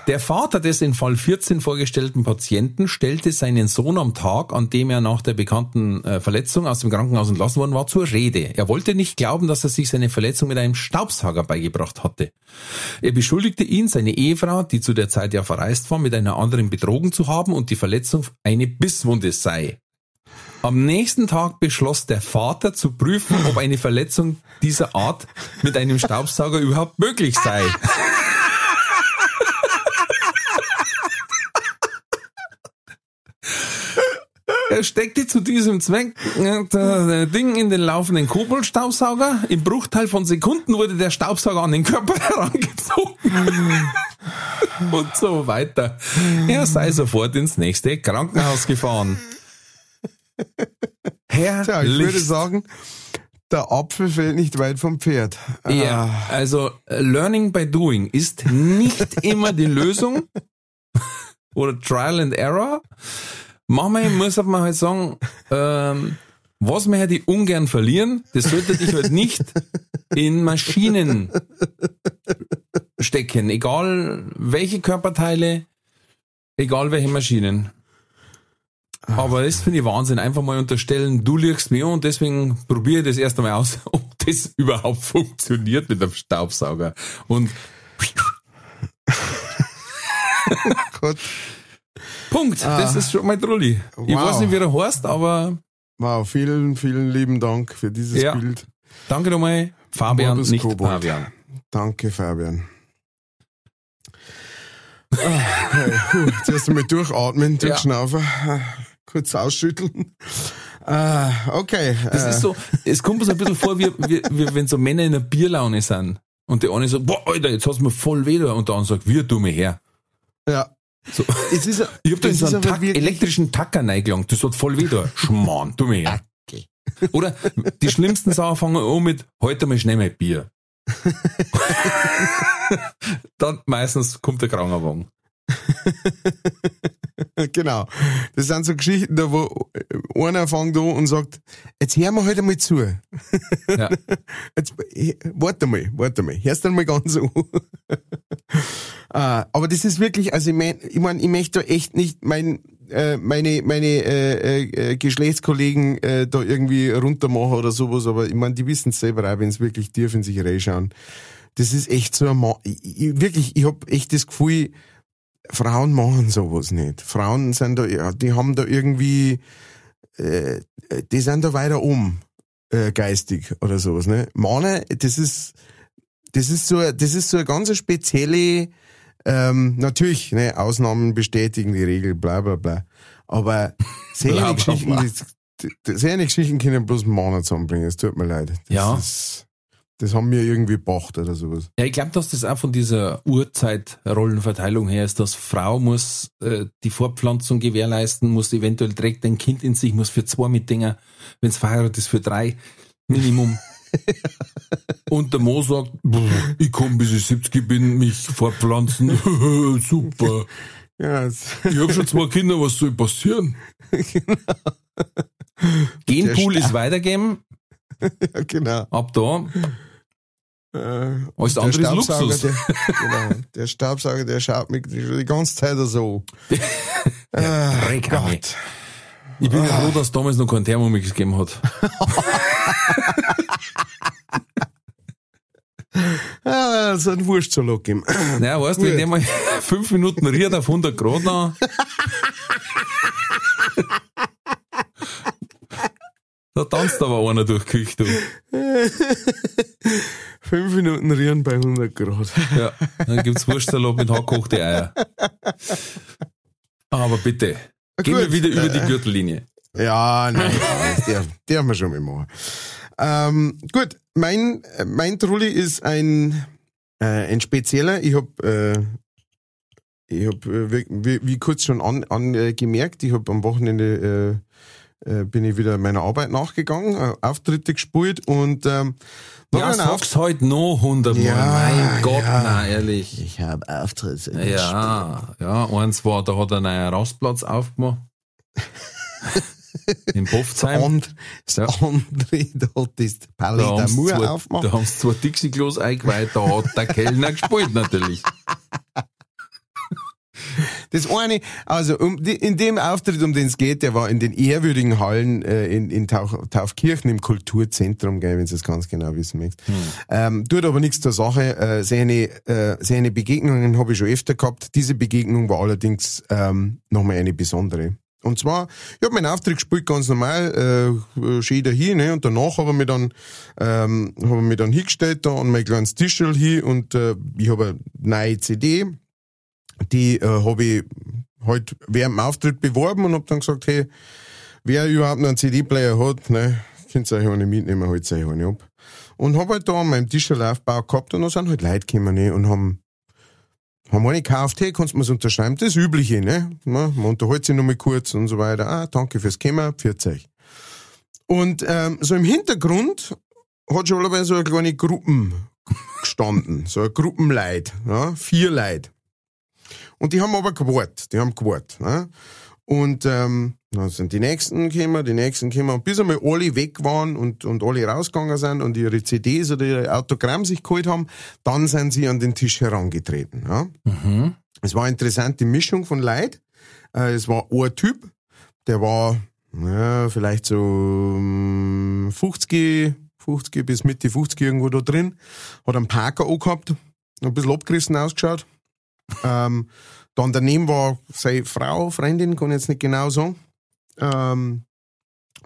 Der Vater des in Fall 14 vorgestellten Patienten stellte seinen Sohn am Tag, an dem er nach der bekannten äh, Verletzung aus dem Krankenhaus entlassen worden war, zur Rede. Er wollte nicht glauben, dass er sich seine Verletzung mit einem Staubsauger beigebracht hatte. Er beschuldigte ihn, seine Ehefrau, die zu der Zeit ja verreist war, mit einer anderen betrogen zu haben und die Verletzung eine Bisswunde sei. Am nächsten Tag beschloss der Vater zu prüfen, ob eine Verletzung dieser Art mit einem Staubsauger überhaupt möglich sei. steckte zu diesem Zweck äh, das Ding in den laufenden Koboldstaubsauger. Im Bruchteil von Sekunden wurde der Staubsauger an den Körper herangezogen. Und so weiter. Er sei sofort ins nächste Krankenhaus gefahren. Tja, ich würde sagen, der Apfel fällt nicht weit vom Pferd. Ja, also äh, Learning by Doing ist nicht immer die Lösung oder Trial and Error. Manchmal muss man halt sagen, ähm, was wir halt ungern verlieren, das sollte dich halt nicht in Maschinen stecken, egal welche Körperteile, egal welche Maschinen. Aber das finde ich Wahnsinn. Einfach mal unterstellen, du liegst mir und deswegen probiere ich das erst einmal aus, ob das überhaupt funktioniert mit dem Staubsauger. Und Gott. Punkt. Das ist schon mal Trulli. Ich Wow. weiß nicht, wie er heißt, aber Wow, vielen, vielen lieben Dank für dieses Ja. Bild. danke nochmal, Fabian, Morbus nicht Kobold. Fabian. Danke, Fabian. Ah, okay. Puh, jetzt erst einmal durchatmen, durchschnaufen, ah, kurz ausschütteln. Ah, okay. Das äh, ist so, es kommt mir so ein bisschen vor, wie, wie, wie wenn so Männer in einer Bierlaune sind. Und der eine sagt, boah, Alter, jetzt hast du mir voll weh. da. Und der andere sagt, wir, mir her. Ja. So. Es ist, Ich hab da in so einen Tack, elektrischen Tacker reingelangt. Das hat voll weh da. Schmarrn, tu mir her. Oder die schlimmsten Sachen fangen an mit, heute mal schnell mein Bier. Dann meistens kommt der Krankenwagen. Genau. Das sind so Geschichten, da wo einer fängt an und sagt, jetzt hör mal halt einmal zu. Ja. Jetzt, eh, warte mal, warte mal, hörst du mal ganz an. Ah, Aber das ist wirklich, also ich mein, ich, mein, ich möchte da echt nicht mein, äh, meine, meine äh, äh, Geschlechtskollegen äh, da irgendwie runtermachen oder sowas, aber ich meine, die wissen es selber auch, wenn es wirklich tief in sich reinschauen. Das ist echt so ein Ma ich, ich, wirklich, ich hab echt das Gefühl, Frauen machen sowas nicht. Frauen sind da, ja, die haben da irgendwie, äh, die sind da weiter um, äh, geistig oder sowas, ne? Männer, das ist, das ist so, das ist so eine ganz spezielle, ähm, natürlich, ne, Ausnahmen bestätigen die Regel, bla, bla, bla. Aber sehr Bla, eine bla, Geschichten, bla. das- das- sehr eine Geschichten können bloß Männer zusammenbringen, es tut mir leid. Das Ja. Ist, das haben wir irgendwie gebracht oder sowas. Ja, ich glaube, dass das auch von dieser Urzeitrollenverteilung her ist, dass Frau muss äh, die Fortpflanzung gewährleisten, muss eventuell trägt ein Kind in sich, muss für zwei mitdenken, wenn es verheiratet ist, für drei Minimum. Und der Mo sagt, "Pff, ich kann bis ich 70 bin, mich fortpflanzen. Super. Ja, Ich habe schon zwei Kinder, was soll passieren? Genpool ist weitergeben, ja, genau. ab da. Äh, Alles der andere ist Luxus. Der, genau, der Staubsauger, der schaut mich die ganze Zeit so. Ah, Reckame. Gott. Ich bin ja froh, dass es damals noch keinen Thermomix gegeben hat. Ah, so ein Wurstsalat geben. Ja, weißt du, wenn der mal fünf Minuten riert auf 100 Grad an. Da tanzt aber einer durch die Küche, du. Fünf Minuten rieren bei 100 Grad. Ja, dann gibt's Wurstsalat mit hackkochte Eier. Aber bitte, gehen wir Gut, wieder über äh, die Gürtellinie. Ja, nein, das darf, darf man schon mal machen. Ähm, gut, mein, mein Trulli ist ein, äh, ein spezieller. Ich hab äh, ich habe, wie, wie, wie kurz schon an, an, äh, gemerkt, ich habe am Wochenende äh, äh, bin ich wieder meiner Arbeit nachgegangen, äh, Auftritte gespielt und ähm, noch Ja, einen sag's heute noch hundertmal. Ja, mein Gott, ja. na ehrlich. Ich habe Auftritte. Ja, ja, eins war, da hat er einen neuen Rastplatz aufgemacht. In Bofzheim. Und das Ja. andere, da hat das Palais Da zwei, aufgemacht. da haben sie zwei Dixie-Klos eingeweiht, da hat der Kellner gespielt natürlich. Das eine, also um, die, in dem Auftritt, um den es geht, der war in den ehrwürdigen Hallen äh, in, in Tauch, Taufkirchen im Kulturzentrum, gell, wenn du das ganz genau wissen möchtest. Ähm, tut aber nichts zur Sache. Äh, seine, äh, seine Begegnungen habe ich schon öfter gehabt. Diese Begegnung war allerdings ähm, nochmal eine besondere. Und zwar, ich habe meinen Auftritt gespielt, ganz normal, äh, schön dahin, ne? Und danach habe ich mich dann, ähm, habe ich mich dann hingestellt da an mein kleines Tischel hin und äh, ich habe eine neue CD, die äh, habe ich halt während dem Auftritt beworben und habe dann gesagt, hey, wer überhaupt noch einen CD-Player hat, ne, könnt ihr euch eine mitnehmen, halt euch eine ab. Und habe halt da an meinem Tischelaufbau gehabt und da sind halt Leute gekommen ne, und haben haben eine gekauft, hey, kannst du mir's unterschreiben? Das Übliche, ne? Man, man unterhält sich noch mal kurz und so weiter. Ah, danke fürs Kommen, pfiat euch. Und ähm, so im Hintergrund hat schon allebei so eine kleine Gruppen gestanden, so eine Gruppenleid, ja, vier Leute. Und die haben aber gewartet, die haben gewartet. Ne? Und ähm, dann sind die Nächsten gekommen, die Nächsten gekommen, und bis einmal alle weg waren und, und alle rausgegangen sind und ihre CDs oder ihre Autogramm sich geholt haben, dann sind sie an den Tisch herangetreten. Ja? Es war eine interessante Mischung von Leid. Äh, es war ein Typ, der war ja, vielleicht so ähm, 50, 50 bis Mitte 50 irgendwo da drin, hat einen Parker angehabt, ein bisschen abgerissen ausgeschaut. Ähm, dann daneben war seine Frau, Freundin, kann ich jetzt nicht genau sagen. Ähm,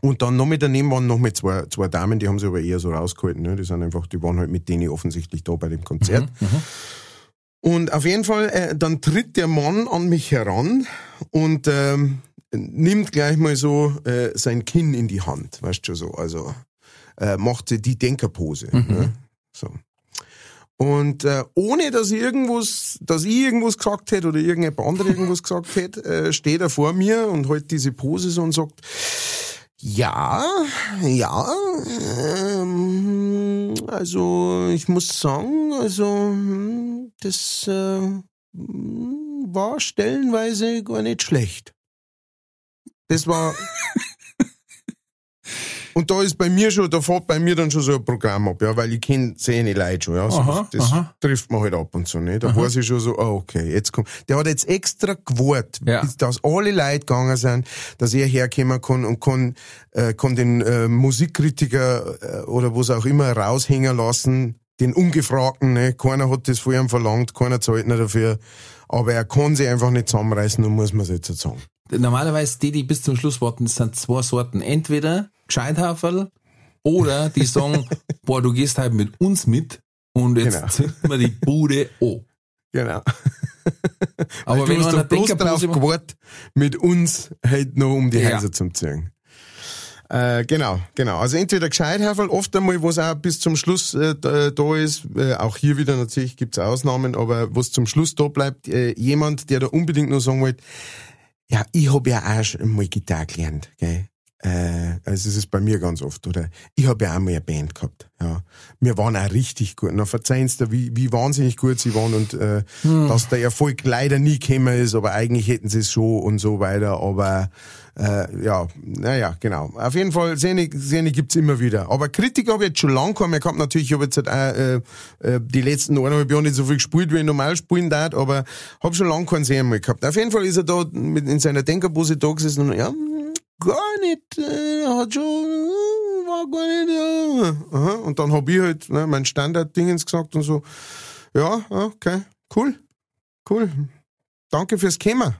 und dann noch mit daneben waren noch mit zwei, zwei Damen, die haben sich aber eher so rausgehalten. Ne? Die sind einfach, die waren halt mit denen offensichtlich da bei dem Konzert. Und auf jeden Fall, äh, dann tritt der Mann an mich heran und ähm, nimmt gleich mal so äh, sein Kinn in die Hand, weißt du schon so. Also äh, macht die Denkerpose. Ne? So. Und äh, ohne dass ich irgendwas, dass ich irgendwas gesagt hätte oder irgendjemand andere irgendwas gesagt hätte, äh, steht er vor mir und hält diese Pose so und sagt, ja, ja, ähm, also ich muss sagen, also hm, das äh, war stellenweise gar nicht schlecht. Das war und da ist bei mir schon, da fährt bei mir dann schon so ein Programm ab, ja, weil ich kenne seine Leute schon, ja. So, Aha, das aha. trifft man halt ab und zu, ne. Da weiß ich schon so, ah, okay, jetzt kommt. Der hat jetzt extra gewartet, Ja. bis dass alle Leute gegangen sind, dass er herkommen kann und kann, äh, kann den äh, Musikkritiker äh, oder was auch immer raushängen lassen, den Ungefragten, ne. Keiner hat das ihm verlangt, keiner zahlt nicht dafür. Aber er kann sich einfach nicht zusammenreißen und muss man es jetzt sagen. Normalerweise die, die bis zum Schluss warten, das sind zwei Sorten. Entweder Gescheithaferl oder die sagen, boah, du gehst halt mit uns mit und jetzt Genau. zünden wir die Bude an. Genau. Aber du wenn hast einer doch bloß drauf gewartet, mit uns halt noch um die Ja. Häuser zum ziehen. Äh, genau, genau. Also entweder Gescheithafel, oft einmal, was auch bis zum Schluss äh, da, da ist, äh, auch hier wieder natürlich gibt's Ausnahmen, aber was zum Schluss da bleibt, äh, jemand, der da unbedingt noch sagen wollte, ja, ich habe ja auch schon mal Gitarre gelernt, gell. Äh, also es ist bei mir ganz oft, oder? Ich habe ja auch mal eine Band gehabt, ja. Wir waren auch richtig gut. Na, verzeihen Sie, wie, wie wahnsinnig gut sie waren und äh, dass der Erfolg leider nie gekommen ist, aber eigentlich hätten sie es schon und so weiter. Aber äh, ja, naja, genau. Auf jeden Fall, Szene, Szene gibt's immer wieder. Aber Kritik habe ich jetzt schon lange gehabt. Ich hab natürlich, ich habe jetzt halt auch, äh, äh, die letzten eineinhalb Jahre nicht so viel gespielt, wie ich normal spielen darf, aber habe schon lange keinen Szene mehr gehabt. Auf jeden Fall ist er da mit, in seiner Denkerpose da gesessen und ja, gar nicht, äh, hat schon, äh, war gar nicht, äh. Aha. Und dann hab ich halt ne, mein Standard-Dingens gesagt und so, ja, okay, cool, cool, danke fürs Kommen.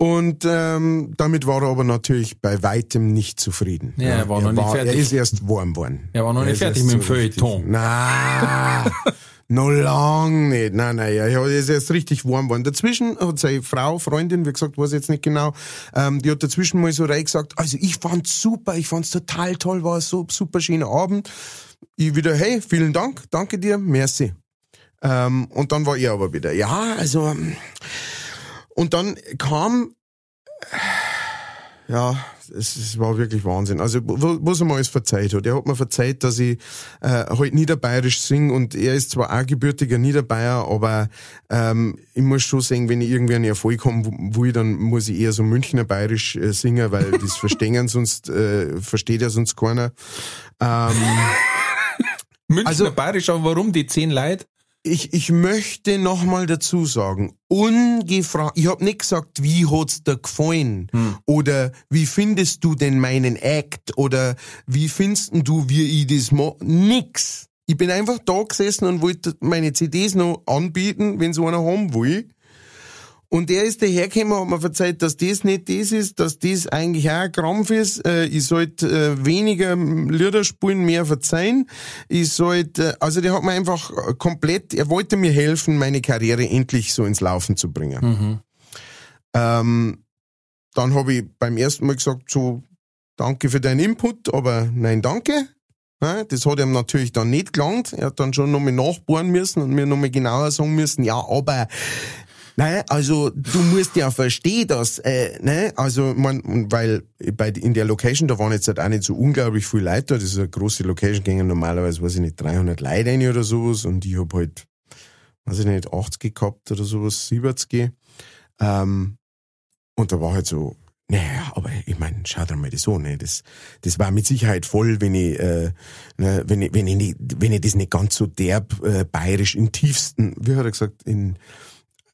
Und ähm, damit war er aber natürlich bei weitem nicht zufrieden. Ja, er war noch nicht fertig. Er ist erst warm geworden. Er war noch nicht ist fertig mit dem Feuilleton. Na, noch lang nicht. Nein, nein, ja, er ist erst richtig warm geworden. Dazwischen hat seine Frau, Freundin, wie gesagt, weiß ich jetzt nicht genau, ähm, die hat dazwischen mal so rein gesagt, also ich fand's super, ich fand's total toll, war so super schöner Abend. Ich wieder, hey, vielen Dank, danke dir, merci. Ähm, und dann war er aber wieder, ja, also, und dann kam, ja, es, es war wirklich Wahnsinn. Also, wo- was er mir alles verzeiht hat. Er hat mir verzeiht, dass ich äh, halt niederbayerisch sing und er ist zwar auch gebürtiger Niederbayer, aber ähm, ich muss schon sagen, wenn ich irgendwie einen Erfolg haben will, dann muss ich eher so Münchner bayerisch äh, singen, weil das verstehen sonst, äh, versteht ja sonst keiner. Ähm, Münchner Also- Bayerisch, aber warum die zehn Leute? Ich, ich möchte nochmal dazu sagen, ungefragt, ich hab nicht gesagt, wie hat's dir gefallen? Oder wie findest du denn meinen Act? Oder wie findest du, wie ich das mach? Nix. Ich bin einfach da gesessen und wollte meine CDs noch anbieten, wenn so einer haben will. Und er ist dahergekommen, hat mir verzeiht, dass das nicht das ist, dass das eigentlich auch ein Krampf ist. Äh, ich sollte äh, weniger Lieder spielen, mehr verzeihen. Ich sollte, äh, also der hat mir einfach komplett, er wollte mir helfen, meine Karriere endlich so ins Laufen zu bringen. Ähm, dann habe ich beim ersten Mal gesagt, so, danke für deinen Input, aber nein, danke. Das hat ihm natürlich dann nicht gelangt. Er hat dann schon nochmal nachbohren müssen und mir nochmal genauer sagen müssen, ja, aber Nein, also du musst ja verstehen, dass, äh, ne, also man, weil bei in der Location, da waren jetzt halt auch nicht so unglaublich viele Leute da, das ist eine große Location, gingen normalerweise, weiß ich nicht, 300 Leute rein oder sowas und ich hab halt, weiß ich nicht, 80 gehabt oder sowas, 70. Ähm, und da war halt so, naja, aber ich meine, schau dir mal das an, ne? Das, das war mit Sicherheit voll, wenn ich, äh, ne, wenn ich, wenn ich nicht, wenn ich das nicht ganz so derb äh, bayerisch im tiefsten, wie hat er gesagt, in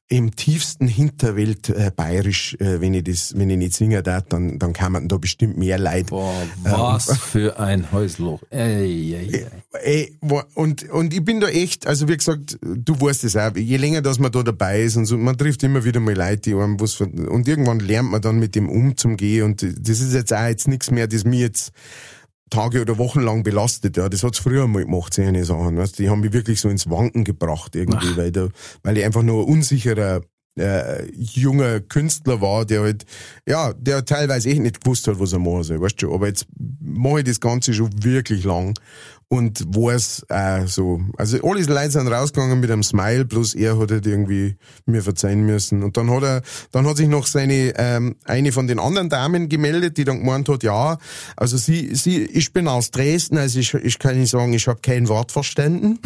im tiefsten Hinterwelt äh, bayerisch, äh, wenn ich das, wenn ich nicht singen darf, dann, dann kann man da bestimmt mehr Leid. Boah, was für ein Häusloch. Ey, ey, ey. Ey, und, und ich bin da echt, also wie gesagt, du weißt es auch, je länger, dass man da dabei ist und so, man trifft immer wieder mal Leute, die einem was, und irgendwann lernt man dann mit dem umzugehen und das ist jetzt auch jetzt nichts mehr, das mir jetzt Tage oder Wochen lang belastet, ja. Das hat's früher mal gemacht, solche Sachen, weißt? Die haben mich wirklich so ins Wanken gebracht irgendwie, weil da, weil ich einfach nur ein unsicherer, äh, junger Künstler war, der halt, ja, der teilweise echt nicht gewusst hat, was er machen soll, weißt du, aber jetzt mache ich das Ganze schon wirklich lang und weiß auch so, also alle Leute sind rausgegangen mit einem Smile, bloß er hat halt irgendwie mir verzeihen müssen und dann hat er, dann hat sich noch seine, ähm, eine von den anderen Damen gemeldet, die dann gemeint hat, ja, also sie, sie, ich bin aus Dresden, also ich, ich kann nicht sagen, ich habe kein Wort verstanden.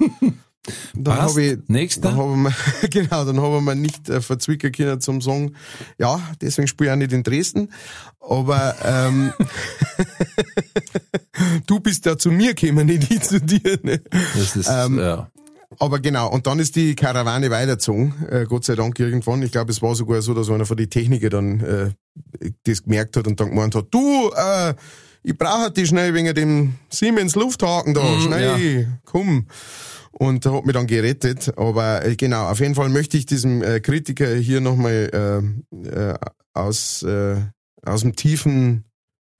Dann habe ich, Nächster. dann haben wir, genau, dann haben wir nicht äh, verzwicken können zum Song. Ja, deswegen spiele ich auch nicht in Dresden. Aber ähm, du bist ja zu mir gekommen, nicht ich zu dir. Ne? Das ist, Ähm, ja. Aber genau, und dann ist die Karawane weitergezogen, äh, Gott sei Dank irgendwann. Ich glaube, es war sogar so, dass einer von den Techniker dann äh, das gemerkt hat und dann gemeint hat, du, äh, ich brauche dich schnell wegen dem Siemens Lufthaken da, Mhm, schnell, komm. Und hat mich dann gerettet. Aber äh, genau, auf jeden Fall möchte ich diesem äh, Kritiker hier nochmal äh, äh, aus, äh, aus dem tiefen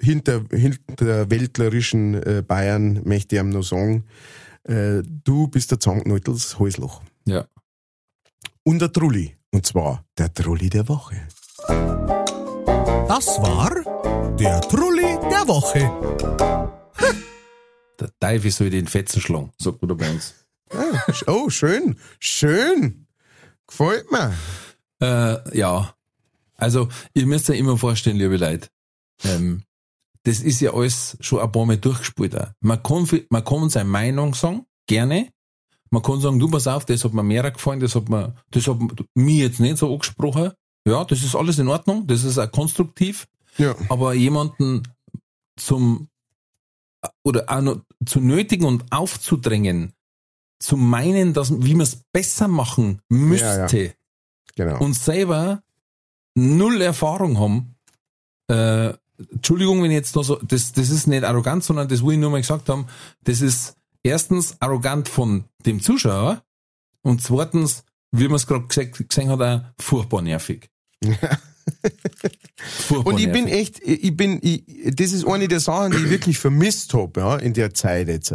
hinter, hinterwäldlerischen äh, Bayern möchte ich ihm noch sagen, du bist der Zankneutels Häusloch. ja. Und der Trulli. Und zwar der Trulli der Woche. Das war der Trulli der Woche. Der Teufel soll den Fetzen schlagen, sagt man da bei uns. Ah, oh, schön. Schön. Gefällt mir. Äh, ja. Also, ihr müsst euch immer vorstellen, liebe Leute, ähm, das ist ja alles schon ein paar Mal durchgespielt. Auch. Man kann, man kann seine Meinung sagen, gerne. Man kann sagen, du pass auf, das hat mir mehr gefallen, das hat mir, das hat mir jetzt nicht so angesprochen. Ja, das ist alles in Ordnung, das ist auch konstruktiv. Ja. Aber jemanden zum, oder auch noch zu nötigen und aufzudrängen, zu meinen, dass, wie man es besser machen müsste, Genau. und selber null Erfahrung haben, äh, Entschuldigung, wenn ich jetzt da so, das, das ist nicht arrogant, sondern das will ich nur mal gesagt haben, das ist erstens arrogant von dem Zuschauer und zweitens, wie man es gerade gesehen hat, auch furchtbar nervig. Furchtbar Und ich bin echt, ich bin, ich, das ist eine der Sachen, die ich wirklich vermisst hab, ja, in der Zeit jetzt,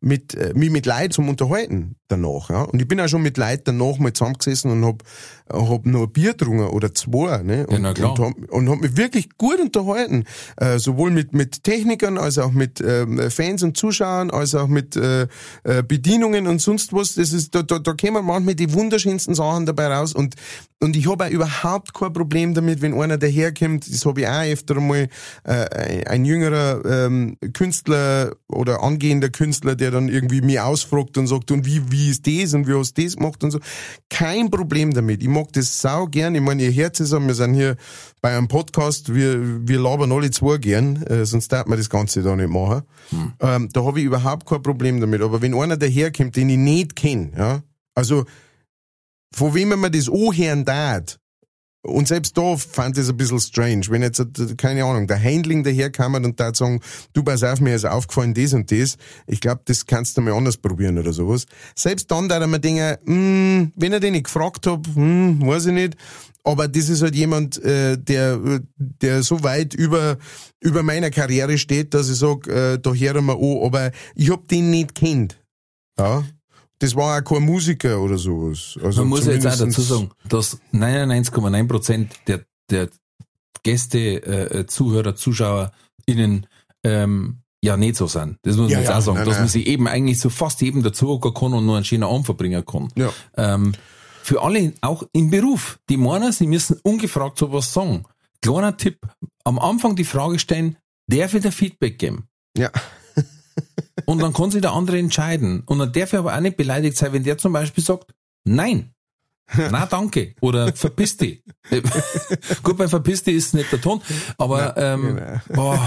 mit, äh, mich mit Leuten zum Unterhalten danach, ja. Und ich bin auch schon mit Leuten danach mal zusammengesessen und hab, hab noch ein Bier getrunken oder zwei, ne. Und, klar. und, hab, und hab mich wirklich gut unterhalten, äh, sowohl mit, mit Technikern, als auch mit ähm, Fans und Zuschauern, als auch mit äh, äh, Bedienungen und sonst was. Das ist, da, da, da kommen manchmal die wunderschönsten Sachen dabei raus und, und ich habe auch überhaupt kein Problem damit, wenn einer daherkommt, das habe ich auch öfter mal, äh, ein jüngerer ähm, Künstler oder angehender Künstler, der dann irgendwie mich ausfragt und sagt, und wie, wie ist das und wie hast du das gemacht und so. Kein Problem damit. Ich mag das sau gern. Ich meine, ihr Herz ist, wir sind hier bei einem Podcast, wir, wir labern alle zwei gern, äh, sonst darf man das Ganze da nicht machen. Ähm, da habe ich überhaupt kein Problem damit. Aber wenn einer daherkommt, den ich nicht kenne, ja, also von wem man das anhören darf, und selbst da fand ich es ein bisschen strange, wenn jetzt, keine Ahnung, der Handling daherkam und da sagen, du pass auf, mir ist aufgefallen das und das. Ich glaube, das kannst du mal anders probieren oder sowas. Selbst dann da man denken, hm, wenn er den nicht gefragt hab, hm, weiß ich nicht. Aber das ist halt jemand, äh, der, der so weit über, über meiner Karriere steht, dass ich sag, äh, da hören wir an, aber ich hab den nicht kennt. Ja. Das war auch kein Musiker oder sowas. Also Man muss ja jetzt auch dazu sagen, dass 99,9 Prozent der, der Gäste, äh, Zuhörer, ZuschauerInnen ähm, ja nicht so sind. Das muss man Ja, jetzt ja, auch sagen, nein, dass nein. man sich eben eigentlich so fast jedem dazu kann und nur einen schönen Abend verbringen kann. Ja. Ähm, für alle, auch im Beruf, die meinen, sie müssen ungefragt sowas sagen. Kleiner Tipp, am Anfang die Frage stellen, darf ich dir Feedback geben? Ja. Und dann kann sich der andere entscheiden. Und dann darf er aber auch nicht beleidigt sein, wenn der zum Beispiel sagt, nein. Na danke. Oder verpiss dich. Gut, bei verpiss dich ist nicht der Ton, aber ähm, boah,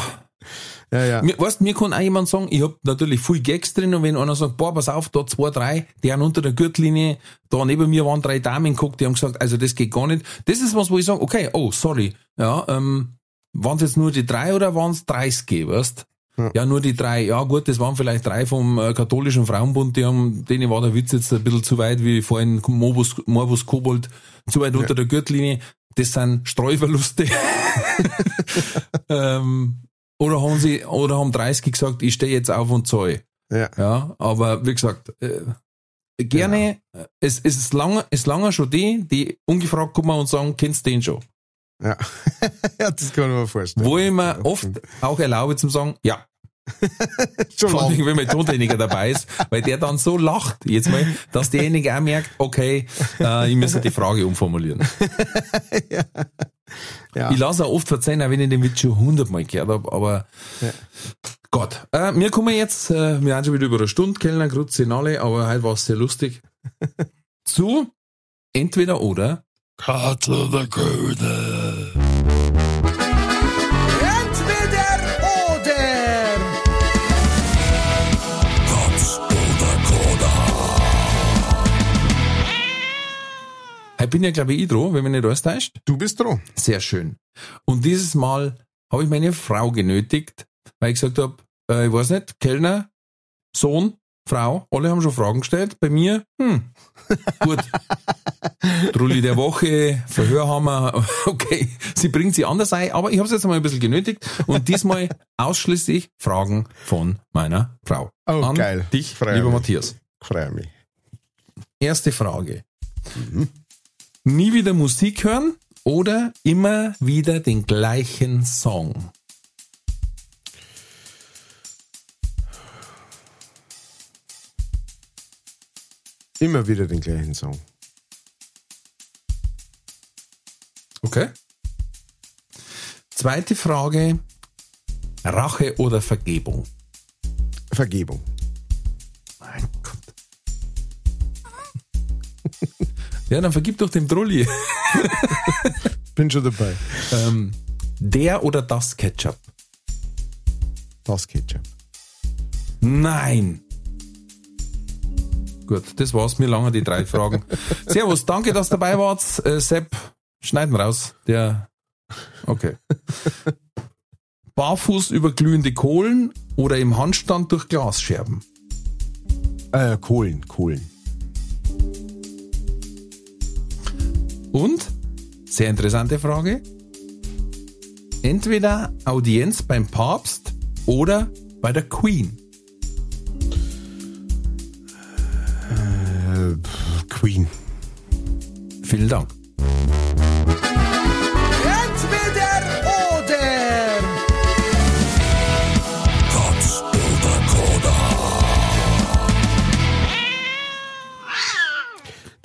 Ja, ja. mir, weißt, mir kann auch jemand sagen, ich hab natürlich viel Gags drin und wenn einer sagt, boah, pass auf, da zwei, drei, die haben unter der Gürtellinie, da neben mir waren drei Damen geguckt, die haben gesagt, also das geht gar nicht. Das ist was, wo ich sage, okay, oh, sorry, ja, ähm, waren es jetzt nur die drei oder waren es 30, weißt? Ja. nur die drei. Ja gut, das waren vielleicht drei vom äh, katholischen Frauenbund, die haben, denen war der Witz jetzt ein bisschen zu weit, wie vorhin Morbus, Morbus Kobold, zu weit unter der Gürtellinie. Das sind Streuverluste. ähm, oder haben sie, oder haben 30 gesagt, ich stehe jetzt auf und zahle. Ja. Ja, aber wie gesagt, äh, gerne, äh, es, es ist lange, es lange schon die, die ungefragt kommen und sagen, kennst du den schon? Ja. ja, das kann ich mir vorstellen. Wo ich mir oft auch erlaube zum sagen, ja. Schon Vor allem, wenn mein Tontechniker dabei ist, weil der dann so lacht, jetzt mal, dass derjenige auch merkt, okay, äh, ich muss die Frage umformulieren. Ja. Ich lasse auch oft verzeihen, auch wenn ich den Witz schon hundertmal gehört habe, aber Gott. Äh, wir kommen jetzt, äh, wir haben schon wieder über eine Stunde, Kellner, Grüße in alle, aber heute war es sehr lustig, zu entweder oder Katze oder Köder. Heute bin ja, glaube ich, ich dran, wenn mich nicht alles täuscht. Du bist dran. Sehr schön. Und dieses Mal habe ich meine Frau genötigt, weil ich gesagt habe, äh, ich weiß nicht, Kellner, Sohn, Frau, alle haben schon Fragen gestellt. Bei mir, hm, gut. Trulli der Woche, Verhörhammer, okay, sie bringt sie anders ein, aber ich habe es jetzt mal ein bisschen genötigt und diesmal ausschließlich Fragen von meiner Frau. Oh, An geil. dich, Freue lieber mich. Matthias. Freue mich. Erste Frage. Nie wieder Musik hören oder immer wieder den gleichen Song? Immer wieder den gleichen Song. Okay. Zweite Frage. Rache oder Vergebung? Vergebung. Mein Ja, dann vergib doch dem Trulli. Bin schon dabei. ähm, der oder das Ketchup? Das Ketchup. Nein. Gut, das war's. Mir lange die drei Fragen. Servus, danke, dass du dabei wart. Äh, Sepp, schneiden raus. Der. Okay. Barfuß über glühende Kohlen oder im Handstand durch Glasscherben? Äh, Kohlen, Kohlen. Und, sehr interessante Frage, Entweder Audienz beim Papst oder bei der Queen. Äh, Queen. Vielen Dank.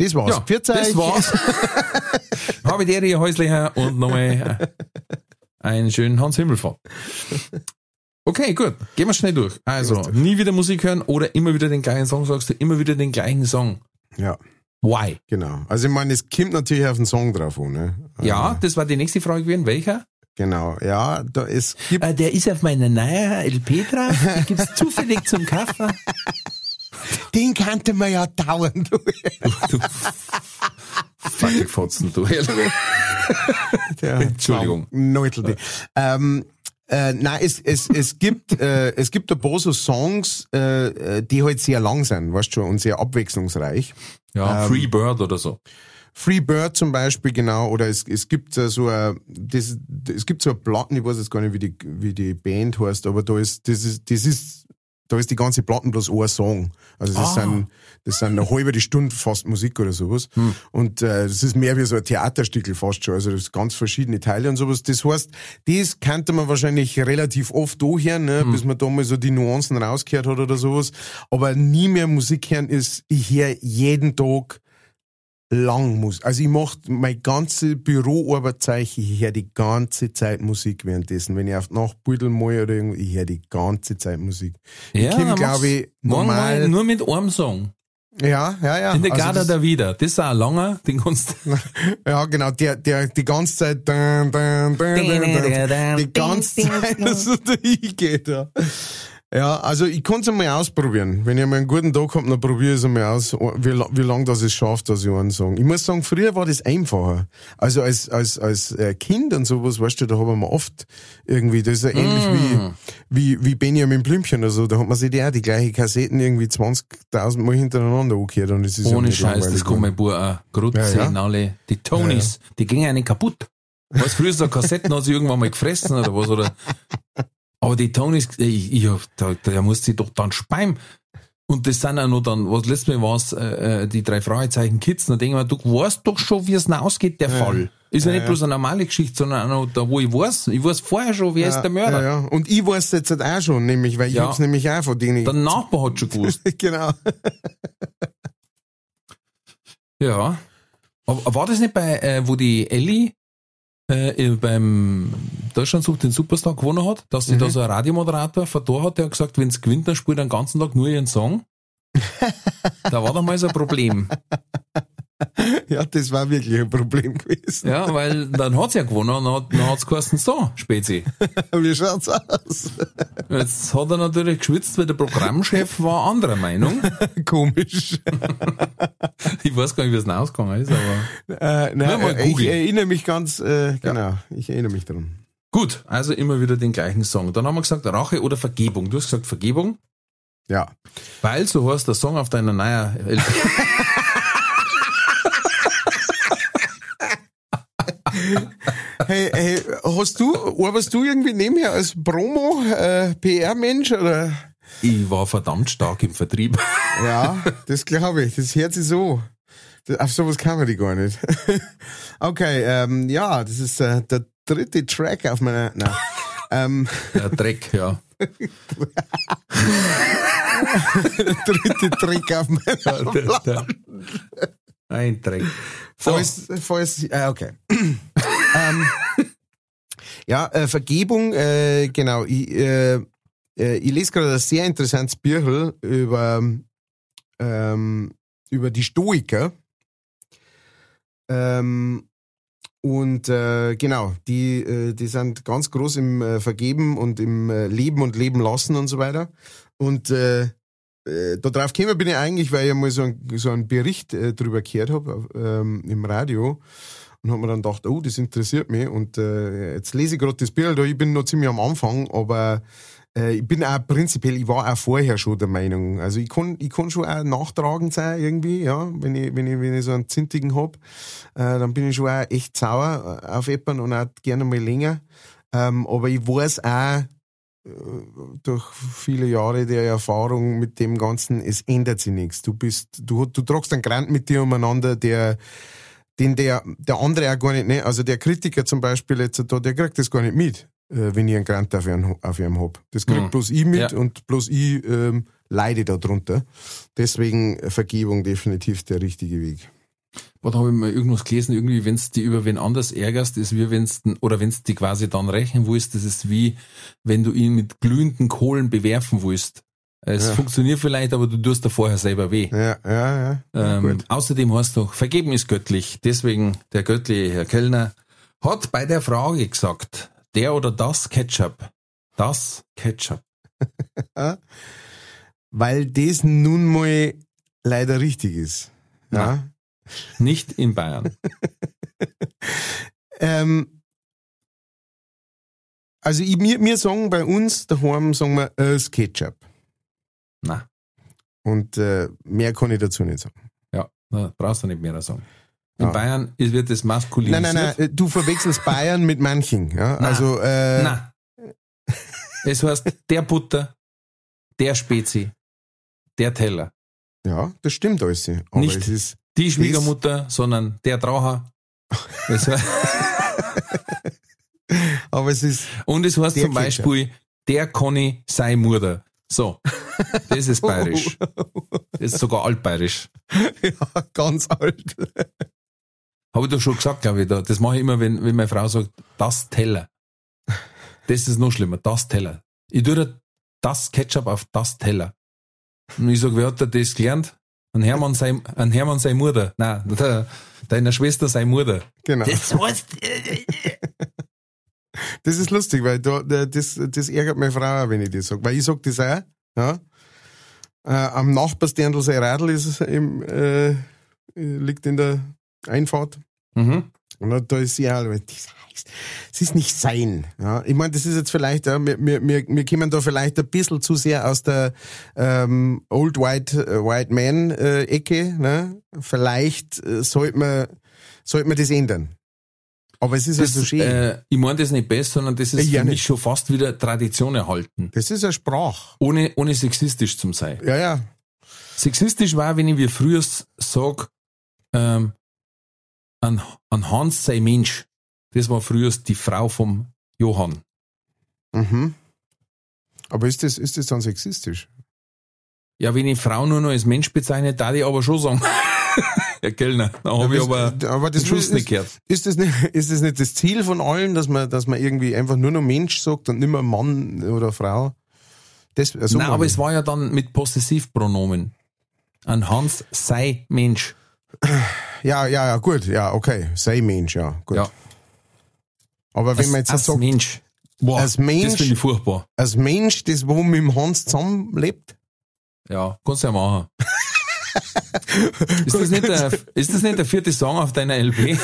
Das war's. Ja, Pfiat das euch. war's. Habe dir ihr häuslicher und nochmal äh, einen schönen Hans Himmelfahrt. Okay, gut. Gehen wir schnell durch. Also, nie wieder Musik hören oder immer wieder den gleichen Song, sagst du, immer wieder den gleichen Song. Ja, Why? genau. Also ich meine, es kommt natürlich auf den Song drauf an. Ne? Ja, das war die nächste Frage gewesen. Welcher? Genau, ja, da, es gibt Äh, der ist auf meiner neuen LP drauf. Die gibt's zufällig zum Kaufen. Den kannte man ja dauernd. Fucking Fotzen, du. Entschuldigung. Neutel. Ähm, äh, nein, es, es, es gibt, äh, es gibt ein paar so Songs, äh, die halt sehr lang sind, weißt du schon, und sehr abwechslungsreich. Ja, Free Bird oder so. Free Bird zum Beispiel, genau, oder es, es gibt so ein, das, es gibt so ein Platten, ich weiß jetzt gar nicht, wie die, wie die Band heißt, aber da ist, das ist, das ist, da ist die ganze Platten bloß ein Song. Also das Ah. sind, das sind eine halbe die Stunde fast Musik oder sowas. Hm. Und äh, das ist mehr wie so ein Theaterstückel fast schon. Also das ist ganz verschiedene Teile und sowas. Das heißt, das kannte man wahrscheinlich relativ oft anhören, ne, Hm. bis man da mal so die Nuancen rausgehört hat oder sowas. Aber nie mehr Musik hören ist, ich höre jeden Tag lang muss. Also ich mach mein ganze Büroarbeitszeichen, ich höre die ganze Zeit Musik währenddessen. Wenn ich auf die Nachtbüttel mal oder irgendwo, ich höre die ganze Zeit Musik. ich komm, dann glaube ich, normal. nur mit einem Song. Ja, ja, ja. In der Also Garda da wieder. Das ist auch ein langer, den kannst du. Ja, genau, der, der die ganze Zeit die ganze Zeit so dahin geht. Ja. Ja, also ich kann es einmal ausprobieren. Wenn ich einmal einen guten Tag habe, dann probiere ich es einmal aus, wie, wie lange das es schafft, dass ich einen Song. Ich muss sagen, früher war das einfacher. Also als, als, als äh, Kind und sowas, weißt du, da haben wir oft irgendwie, das ist ja ähnlich Mm. wie, wie, wie Benjamin Blümchen oder so, da hat man sich auch die gleiche Kassetten irgendwie 20.000 Mal hintereinander angehört und es ist ja Ohne nicht Scheiß, das kann mein Bub auch. Grutze, Ja, ja. alle. Die Tonys, die gingen einen kaputt. Was früher so Kassetten hat sie irgendwann mal gefressen oder was, oder? Aber die Tonys, ich, ich, hab- da, da muss sie doch dann speim. Und das sind auch noch dann, was letztes Mal war's, äh, äh, die drei Fragezeichen Kids, da denke ich mir, du weißt doch schon, wie es ausgeht, der Fall. Ist ja, nicht bloß eine normale Geschichte, sondern auch noch da, wo ich weiß, ich weiß vorher schon, wer ist der Mörder. Ja, ja. Und ich weiß jetzt halt auch schon, nämlich, weil ich Ja. hab's nämlich auch von denen. Der Nachbar hat schon gewusst. genau. Ja. Aber war das nicht bei, äh, wo die Ellie äh, beim Deutschland sucht den Superstar gewonnen hat, dass sie da so ein Radiomoderator verdor hat, der hat gesagt, wenn's gewinnt, dann spielt er den ganzen Tag nur ihren Song. da war doch mal so ein Problem. Ja, das war wirklich ein Problem gewesen. Ja, weil dann hat's ja gewonnen und dann, hat, dann hat's geheißen, so, Spezi. Wie schaut's aus? Jetzt hat er natürlich geschwitzt, weil der Programmchef war anderer Meinung. Komisch. Ich weiß gar nicht, wie es ausgegangen ist, aber. Äh, nein, äh, ich erinnere mich ganz, äh, genau, ich erinnere mich dran. Gut, also immer wieder den gleichen Song. Dann haben wir gesagt, Rache oder Vergebung. Du hast gesagt Vergebung. Ja. Weil so heißt der Song auf deiner neuen LP. Hey, hey, hast du, arbeitest du irgendwie nebenher als Promo, äh, PR-Mensch oder? Ich war verdammt stark im Vertrieb. Ja, das glaube ich. Das hört sich so. Auf sowas kann man die gar nicht. okay, ähm, ja, das ist äh, der dritte Track auf meiner. Nein. ähm, Der Dreck, ja. der dritte Track auf meiner. Der, der, ein Dreck. So, Falls, falls, äh, okay. ähm, ja, äh, Vergebung, äh, genau. Ich, äh, äh, ich lese gerade ein sehr interessantes Büchel über, ähm, über die Stoiker. Ähm, und äh, genau, die, äh, die sind ganz groß im äh, Vergeben und im äh, Leben und Leben lassen und so weiter. Und äh, darauf gekommen bin ich eigentlich, weil ich mal so, ein, so einen Bericht äh, drüber gehört habe ähm, im Radio. Und habe mir dann gedacht, oh, das interessiert mich. Und äh, jetzt lese ich gerade das Bild, ich bin noch ziemlich am Anfang, aber äh, ich bin auch prinzipiell, ich war auch vorher schon der Meinung, also ich kann, ich kann schon auch nachtragend sein irgendwie, ja, wenn ich, wenn ich, wenn ich so einen Zintigen hab, äh, dann bin ich schon auch echt sauer äh, auf jemanden und auch gerne mal länger. Ähm, aber ich weiß auch, durch viele Jahre der Erfahrung mit dem Ganzen, es ändert sich nichts. Du bist, du, du tragst einen Grant mit dir umeinander, der, den der, der andere auch gar nicht, ne? Also der Kritiker zum Beispiel jetzt da, der kriegt das gar nicht mit, äh, wenn ich einen Grant auf ihm, auf ihm hab. Das kriegt Mhm. bloß ich mit Ja. und bloß ich ähm, leide darunter. Deswegen äh, Vergebung definitiv der richtige Weg. Was habe ich mal irgendwas gelesen, irgendwie, wenn du die über wen anders ärgerst, ist wie wenn du, oder wenn du die quasi dann rächen willst, das ist wie, wenn du ihn mit glühenden Kohlen bewerfen willst. Es Ja. funktioniert vielleicht, aber du tust da vorher selber weh. Ja, ja, ja. Ähm, außerdem heißt doch, vergeben ist göttlich. Deswegen der göttliche Herr Kellner hat bei der Frage gesagt, der oder das Ketchup. Das Ketchup. Weil das nun mal leider richtig ist. Ja. Nicht in Bayern. Ähm, also ich, wir, wir sagen bei uns daheim sagen wir äh, Ketchup. Na, Und äh, mehr kann ich dazu nicht sagen. ja, na, brauchst du nicht mehr sagen. In Ja. Bayern wird das maskulin. Nein, nein, nein, äh, du verwechselst Bayern mit manchen. Ja? Na. Also äh, Nein. Es heißt der Butter, der Spezi, der Teller. Ja, das stimmt alles. Aber Nicht. es ist Die Schwiegermutter, sondern der Trauer. Aber es ist und es heißt zum Beispiel, der Conny sei Mutter. So, das ist bayerisch. Das ist sogar altbayerisch. ja, ganz alt. Habe ich doch schon gesagt, glaube ich. Da. Das mache ich immer, wenn, wenn meine Frau sagt, das Teller. Das ist noch schlimmer, das Teller. Ich tue da das Ketchup auf das Teller. Und ich sage, wer hat da das gelernt? Ein Hermann sei, ein Hermann sei Mutter. Nein, der, deiner Schwester sei Mutter. Genau. Das heißt, Das ist lustig, weil da, da, das, das ärgert meine Frau auch, wenn ich das sage. Weil ich sag das auch. Ja? Äh, am Nachbarsterndl sein Radl ist es im, äh, liegt in der Einfahrt. mhm. Und da- ist sie weil das heißt, es ist nicht sein. Ja, ich meine, das ist jetzt vielleicht, ja, wir, wir, wir, wir kommen da vielleicht ein bisschen zu sehr aus der ähm, Old White, äh, White Man äh, Ecke. Ne? Vielleicht äh, sollte man, sollte man das ändern. Aber es ist das, also schön. äh, ich meine das nicht besser, sondern das ist Ja, für mich nicht. schon fast wieder Tradition erhalten. das ist eine Sprache. Ohne, ohne sexistisch zu sein. Ja, ja. Sexistisch war, wenn ich wie früher sag, ähm, ein, ein Hans sei Mensch. Das war früher die Frau vom Johann. Mhm. Aber ist das, ist das dann sexistisch? Ja, wenn ich Frau nur noch als Mensch bezeichne, da ich aber schon sagen. Herr Kellner, da habe ich aber aber das den Schluss ist, nicht gehört. Ist das nicht, ist das nicht das Ziel von allen, dass man, dass man irgendwie einfach nur noch Mensch sagt und nicht mehr Mann oder Frau? Das, so Nein, aber meine es war ja dann mit Possessivpronomen. Ein Hans sei Mensch. Ja, ja, ja, gut, ja, okay. Sei Mensch, ja, gut. Ja. Aber wenn man jetzt als sagt, Mensch. Boah, als Mensch- Das finde ich furchtbar. als Mensch, das wo mit dem Hans zusammenlebt, Ja, kannst du ja machen. ist, das nicht der, ist das nicht der vierte Song auf deiner LP?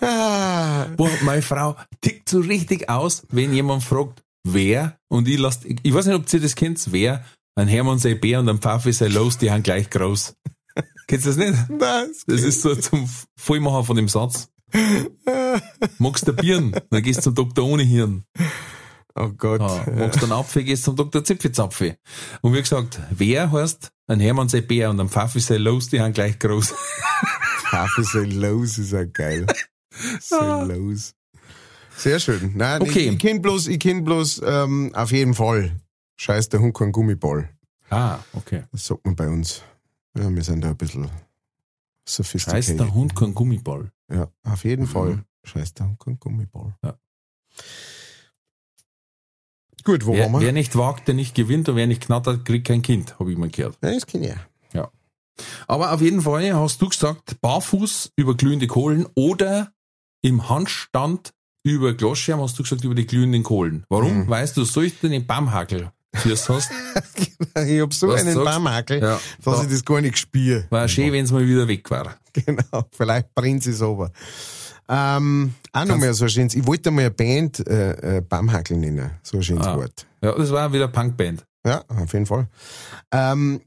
ah, Boah, meine Frau tickt so richtig aus, wenn jemand fragt, wer, und ich lass, ich, ich weiß nicht, ob ihr das kennt, wer, ein Hermann sei Bär und ein Pfaffi sei Los, die haben gleich groß. Kennst du das nicht? das, Das ist so zum Vollmachen von dem Satz. Magst du Birnen, dann gehst du zum Doktor ohne Hirn. oh Gott. Ah, magst du einen Apfel, gehst zum Doktor Zipfizapfel. Und wie gesagt, wer heißt, ein Hermann sei Bär und ein Pfaffi sei Los, die haben gleich groß. Kaffee sei los, ist ja geil. Sei los. Sehr schön. Nein, Okay. ich, ich kenn bloß, ich kenn bloß, ähm, auf jeden Fall. Scheiß der Hund kein Gummiball. Ah, okay. Das sagt man bei uns. Ja, wir sind da ein bisschen sophisticated. Heißt der Hund kein Gummiball? Ja, auf jeden Mhm. Fall. Scheiß der Hund kein Gummiball. Ja. Gut, wo Wer, waren wir? wer nicht wagt, der nicht gewinnt und wer nicht knattert, kriegt kein Kind, habe ich mal gehört. Ja, das kenn ich ja. Aber auf jeden Fall hast du gesagt, barfuß über glühende Kohlen oder im Handstand über Glasscherm hast du gesagt über die glühenden Kohlen. Warum? Mhm. Weißt du, solch den Baumhackel fürs hast. Ich hab so Was einen Barmakel, Ja, dass da- ich das gar nicht spüre. War schön, wenn es mal wieder weg war. Genau, vielleicht brennt es aber. Ähm, auch noch mal so ein schönes, ich wollte mal eine Band äh, äh, Baumhackel nennen, so ein schönes Ah. Wort. Ja, das war wieder Punkband. Ja, auf jeden Fall. Ähm,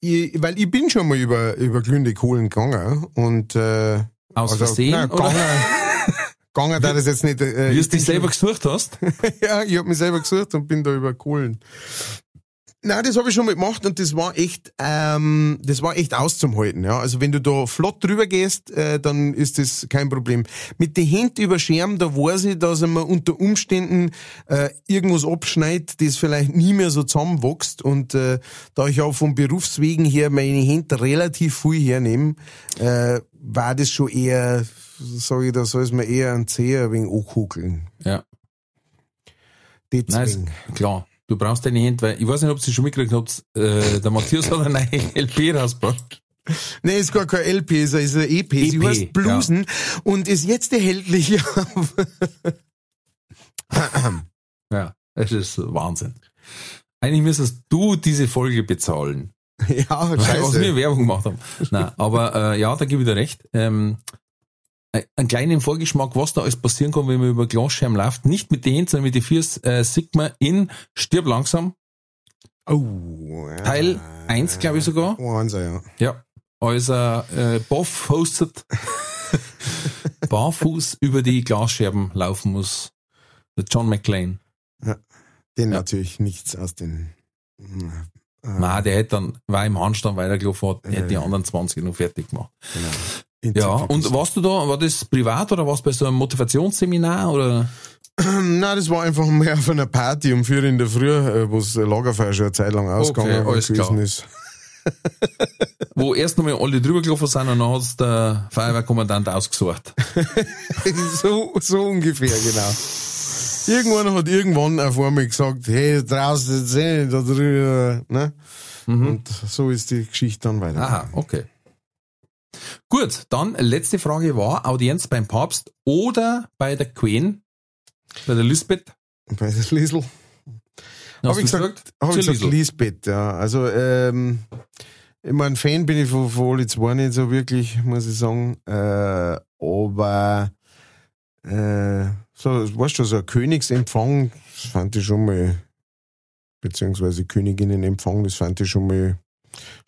ich, weil ich bin schon mal über, über glühende Kohlen gegangen und äh, Aus Also, Versehen nein, oder gegangen, gegangen da das jetzt nicht. Äh, wie du dich selber gesucht hast? ja, ich habe mich selber gesucht und bin da über Kohlen. Nein, das habe ich schon mal gemacht und das war echt, ähm, das war echt auszuhalten. Ja. Also wenn du da flott drüber gehst, äh, dann ist das kein Problem. Mit den Händen über Scherm, da weiß ich, dass er mir unter Umständen äh, irgendwas abschneidet, das vielleicht nie mehr so zusammenwächst. Und äh, da ich auch vom Berufswegen her meine Hände relativ viel hernehme, äh, war das schon eher, sage ich, da soll es mir eher ein Zeher wenig ankugeln. Ja. Nein, Deswegen. ist klar. Du brauchst deine Hände, weil ich weiß nicht, ob Sie schon mitgekriegt habt, äh, der Matthias hat eine neue LP rausgebracht. Nee, ist gar kein LP, es ist ein EP. Sie EP, heißt Bluesen und ist jetzt erhältlich. Ja, es ist Wahnsinn. Eigentlich müsstest du diese Folge bezahlen. ja, Weil was wir scheiße. Werbung gemacht haben. Nein, aber äh, ja, da gebe ich dir recht. Ähm, äh, einen kleinen Vorgeschmack, was da alles passieren kann, wenn man über Glasschirm läuft. Nicht mit den sondern mit den Füßen äh, sieht man in Stirb langsam, Oh, ja. Teil 1, glaube ich sogar. Wahnsinn, ja. Ja. Als er äh, Boff hostet, barfuß über die Glasscherben laufen muss. Der John McClane. Den Ja. natürlich nichts aus den. Äh, Nein, der hätte dann, weil im Handstand weitergelaufen hat, hätte die Ja. anderen 20 noch fertig gemacht. genau. Ja, und warst du da, war das privat oder warst du bei so einem Motivationsseminar oder? Nein, das war einfach mehr auf einer Party um vier in der Früh, äh, wo das Lagerfeuer schon eine Zeit lang ausgegangen alles gewesen ist. Wo erst nochmal alle drüber gelaufen sind und dann hat's der Feuerwehrkommandant ausgesucht. so, so ungefähr, genau. Irgendwann hat irgendwann auf einmal gesagt, hey, draußen eh nicht da drüber, ne? Und so ist die Geschichte dann weiter. Aha, okay. Gut, dann letzte Frage war Audienz beim Papst oder bei der Queen, bei der Lisbeth. Bei der Liesel. Hast Hab ich gesagt, hab ich gesagt. Lisbeth, ja. Also, ähm, ich mein, Fan bin ich von, von alle zwei nicht so wirklich, muss ich sagen. Äh, aber, äh, so, weißt du, so ein Königsempfang, das fand ich schon mal, beziehungsweise Königinnenempfang, das fand ich schon mal,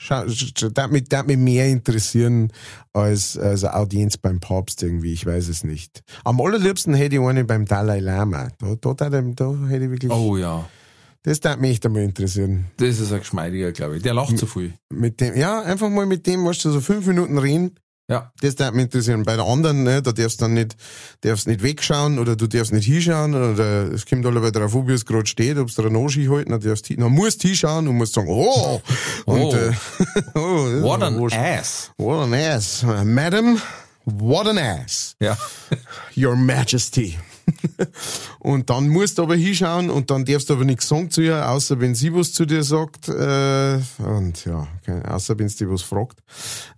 das mich, das mich mehr interessieren als, als eine Audienz beim Papst irgendwie, ich weiß es nicht. Am allerliebsten hätte ich eine beim Dalai Lama. Da, da, da, da hätte ich wirklich, Oh ja, das darf mich echt einmal interessieren. das ist ein geschmeidiger, glaube ich. Der lacht zu viel. Mit dem, ja, einfach mal mit dem, weißt du, so fünf Minuten reden, Ja, das darf mich interessieren. Bei der anderen, ne, da darfst du dann nicht, darfst nicht wegschauen oder du darfst nicht hinschauen oder es kommt alle drauf an, wie es gerade steht, ob es eine Nase halten, dann darfst du, dann musst du hinschauen und musst sagen, oh, und, Oh. äh, oh, what an wurscht. ass. What an ass. Madam, what an ass. Ja, Your Majesty. Und dann musst du aber hinschauen und dann darfst du aber nichts sagen zu ihr, außer wenn sie was zu dir sagt. Äh, und ja, außer wenn sie dir was fragt.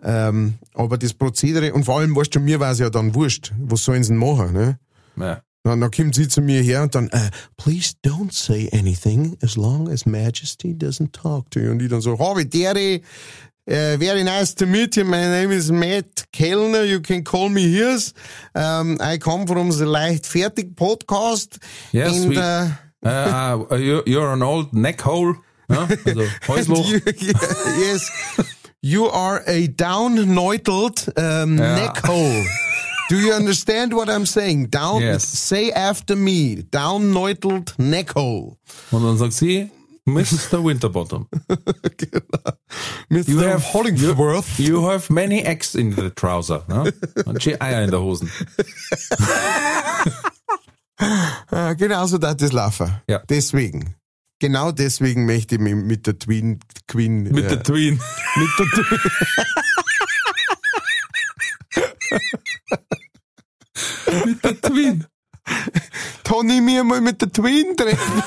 Ähm, aber das Prozedere, und vor allem, weißt du, mir war es ja dann wurscht. Was sollen sie denn machen, ne? ja. Dann, dann kommt sie zu mir her und dann, äh, please don't say anything as long as Majesty doesn't talk to you. Und ich dann so, habe Dere, uh, very nice to meet you. My name is Matt Kellner. You can call me here. Um, I come from the Leichtfertig podcast. Yes, and, we- uh, you, you're an old neck hole. Ja, also Häusloch. you, yes, you are a down-neutled um, Ja. neck hole. Do you understand what I'm saying? Down, Yes. say after me, down-neutled neck hole. Und dann sagt sie, Mr. Winterbottom, Mr. you have, Hollingsworth. you, you have many eggs in the trouser. Ne? Und sie Eier in der Hosen. Äh, genauso da das laufen. Ja. Deswegen. Genau deswegen möchte ich mich mit der Twin, Queen, Mit äh, der Tween. mit der Twin, Mit der Tween. Tony mir mal mit der Twin treffen.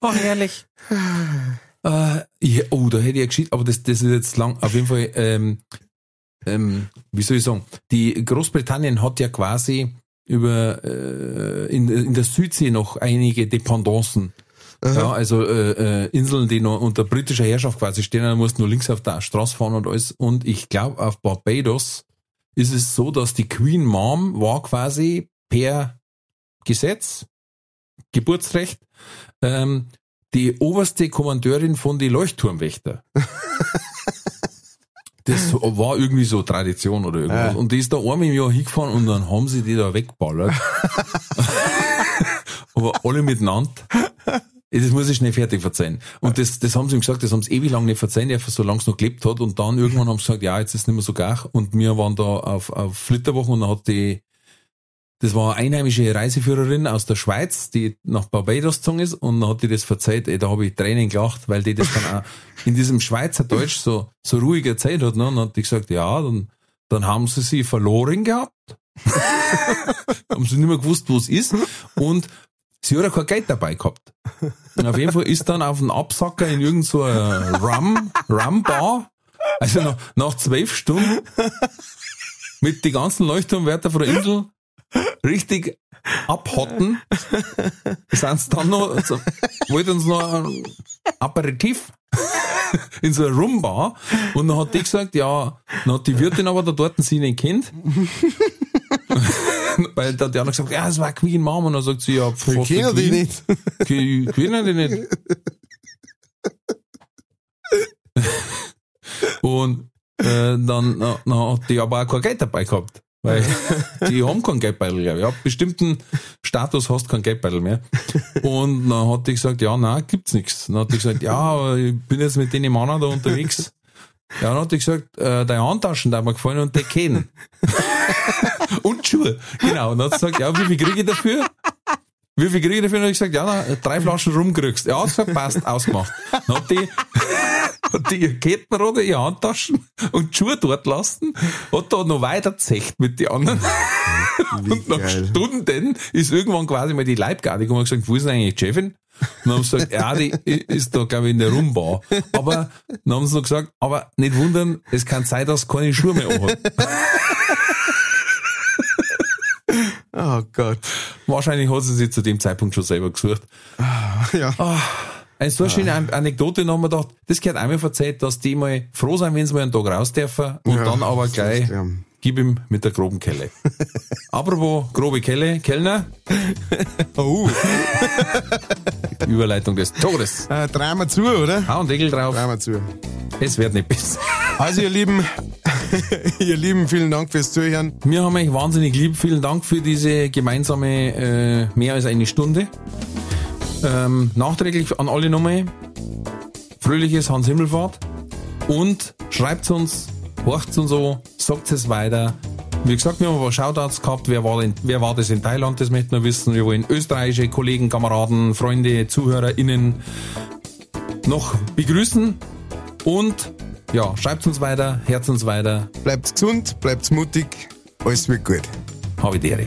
Oh, herrlich. äh, ja, oh, da hätte ich ja geschickt, aber das, das ist jetzt lang. Auf jeden Fall, ähm, ähm, wie soll ich sagen, die Großbritannien hat ja quasi über äh, in, in der Südsee noch einige Dependancen. Ja, also äh, äh, Inseln, die noch unter britischer Herrschaft quasi stehen, dann musst du nur links auf der Straße fahren und alles. Und ich glaube, auf Barbados ist es so, dass die Queen Mom war quasi per Gesetz, Geburtsrecht, ähm, die oberste Kommandeurin von die Leuchtturmwächter. Das war irgendwie so Tradition oder irgendwas. Und die ist da einmal im Jahr hingefahren und dann haben sie die da weggeballert. Aber alle miteinander. Das muss ich schnell fertig verzeihen. Und das, das haben sie ihm gesagt, das haben sie ewig lang nicht verzeihen dürfen, solange es noch gelebt hat. Und dann irgendwann haben sie gesagt, ja, jetzt ist es nicht mehr so gar. Und wir waren da auf, auf Flitterwochen und dann hat die, das war eine einheimische Reiseführerin aus der Schweiz, die nach Barbados gezogen ist und dann hat die das verzeiht, ey, da habe ich Tränen gelacht, weil die das dann auch in diesem Schweizerdeutsch so, so ruhig erzählt hat, ne? Und dann hat die gesagt, ja, dann, dann haben sie sie verloren gehabt. haben sie nicht mehr gewusst, wo es ist. Und sie hat ja kein Geld dabei gehabt. Und auf jeden Fall ist dann auf den Absacker in irgendeiner so Rum, Rum-Bar, also nach, nach zwölf Stunden, mit die ganzen Leuchtturmwärter von der Insel richtig abhotten, sind sie dann noch, also, wollten uns noch ein Aperitif in so einer Rumbar und dann hat die gesagt, ja, dann hat die Wirtin aber da dort sie nicht kennt. Weil da hat die andere gesagt, ja, das war Queen Mom und dann sagt sie, ja, Ich was kenne die nicht. Ich kenne die nicht. Und äh, dann, na, na, hat die aber auch kein Geld dabei gehabt. Weil die haben kein Geldbeutel, glaube ich. Ab bestimmten Status hast du kein Geldbeutel mehr. Und dann hat die gesagt, ja, nein, gibt's nichts. Dann hat die gesagt, ja, ich bin jetzt mit den Männern da unterwegs. Ja, dann hat die gesagt, äh, deine Handtaschen, da haben mir gefallen und die kennen. und Schuhe. Genau. Und dann hat sie gesagt, ja, wie viel kriege ich dafür? Wie viel kriege ich dafür? Und dann hab ich gesagt, ja, na, drei Flaschen rum kriegst. Ja, hat gesagt, passt, ausgemacht. Dann hat die, hat die Kettenrad, ihre Handtaschen und die Schuhe dort lassen, hat da noch weiter zecht mit den anderen. und nach geil. Stunden ist irgendwann quasi mal die Leibgarde gekommen und gesagt, wo ist denn eigentlich die Chefin? Und dann haben sie gesagt, ja, die ist da, glaube ich, in der Rumbau. Aber dann haben sie noch gesagt, aber nicht wundern, es kann sein, dass sie keine Schuhe mehr anhat. Oh Gott. Wahrscheinlich hat sie sich zu dem Zeitpunkt schon selber gesucht. Ja. Eine so eine schöne An- Anekdote, dann haben wir gedacht, das gehört einmal verzeiht, dass die mal froh sein, wenn sie mal einen Tag raus dürfen und Ja, dann aber gleich ist, ja. gib ihm mit der groben Kelle. Apropos grobe Kelle, Kellner, Oh, Überleitung des Todes. äh, wir zu, oder? Hau einen Deckel drauf, wir zu. es wird nicht besser. Also ihr Lieben, ihr Lieben, vielen Dank fürs Zuhören. Wir haben euch wahnsinnig lieb. Vielen Dank für diese gemeinsame äh, mehr als eine Stunde. Ähm, nachträglich an alle nochmal. Fröhliches Hans Himmelfahrt. Und schreibt uns, horcht uns so, sagt es weiter. Wie gesagt, wir haben ein paar Shoutouts gehabt. Wer war, in, wer war das in Thailand? Das möchten wir wissen. Wir wollen österreichische Kollegen, Kameraden, Freunde, ZuhörerInnen noch begrüßen. Und ja, schreibt uns weiter, herz uns weiter. Bleibt gesund, bleibt mutig, alles wird gut. Habe die Ehre.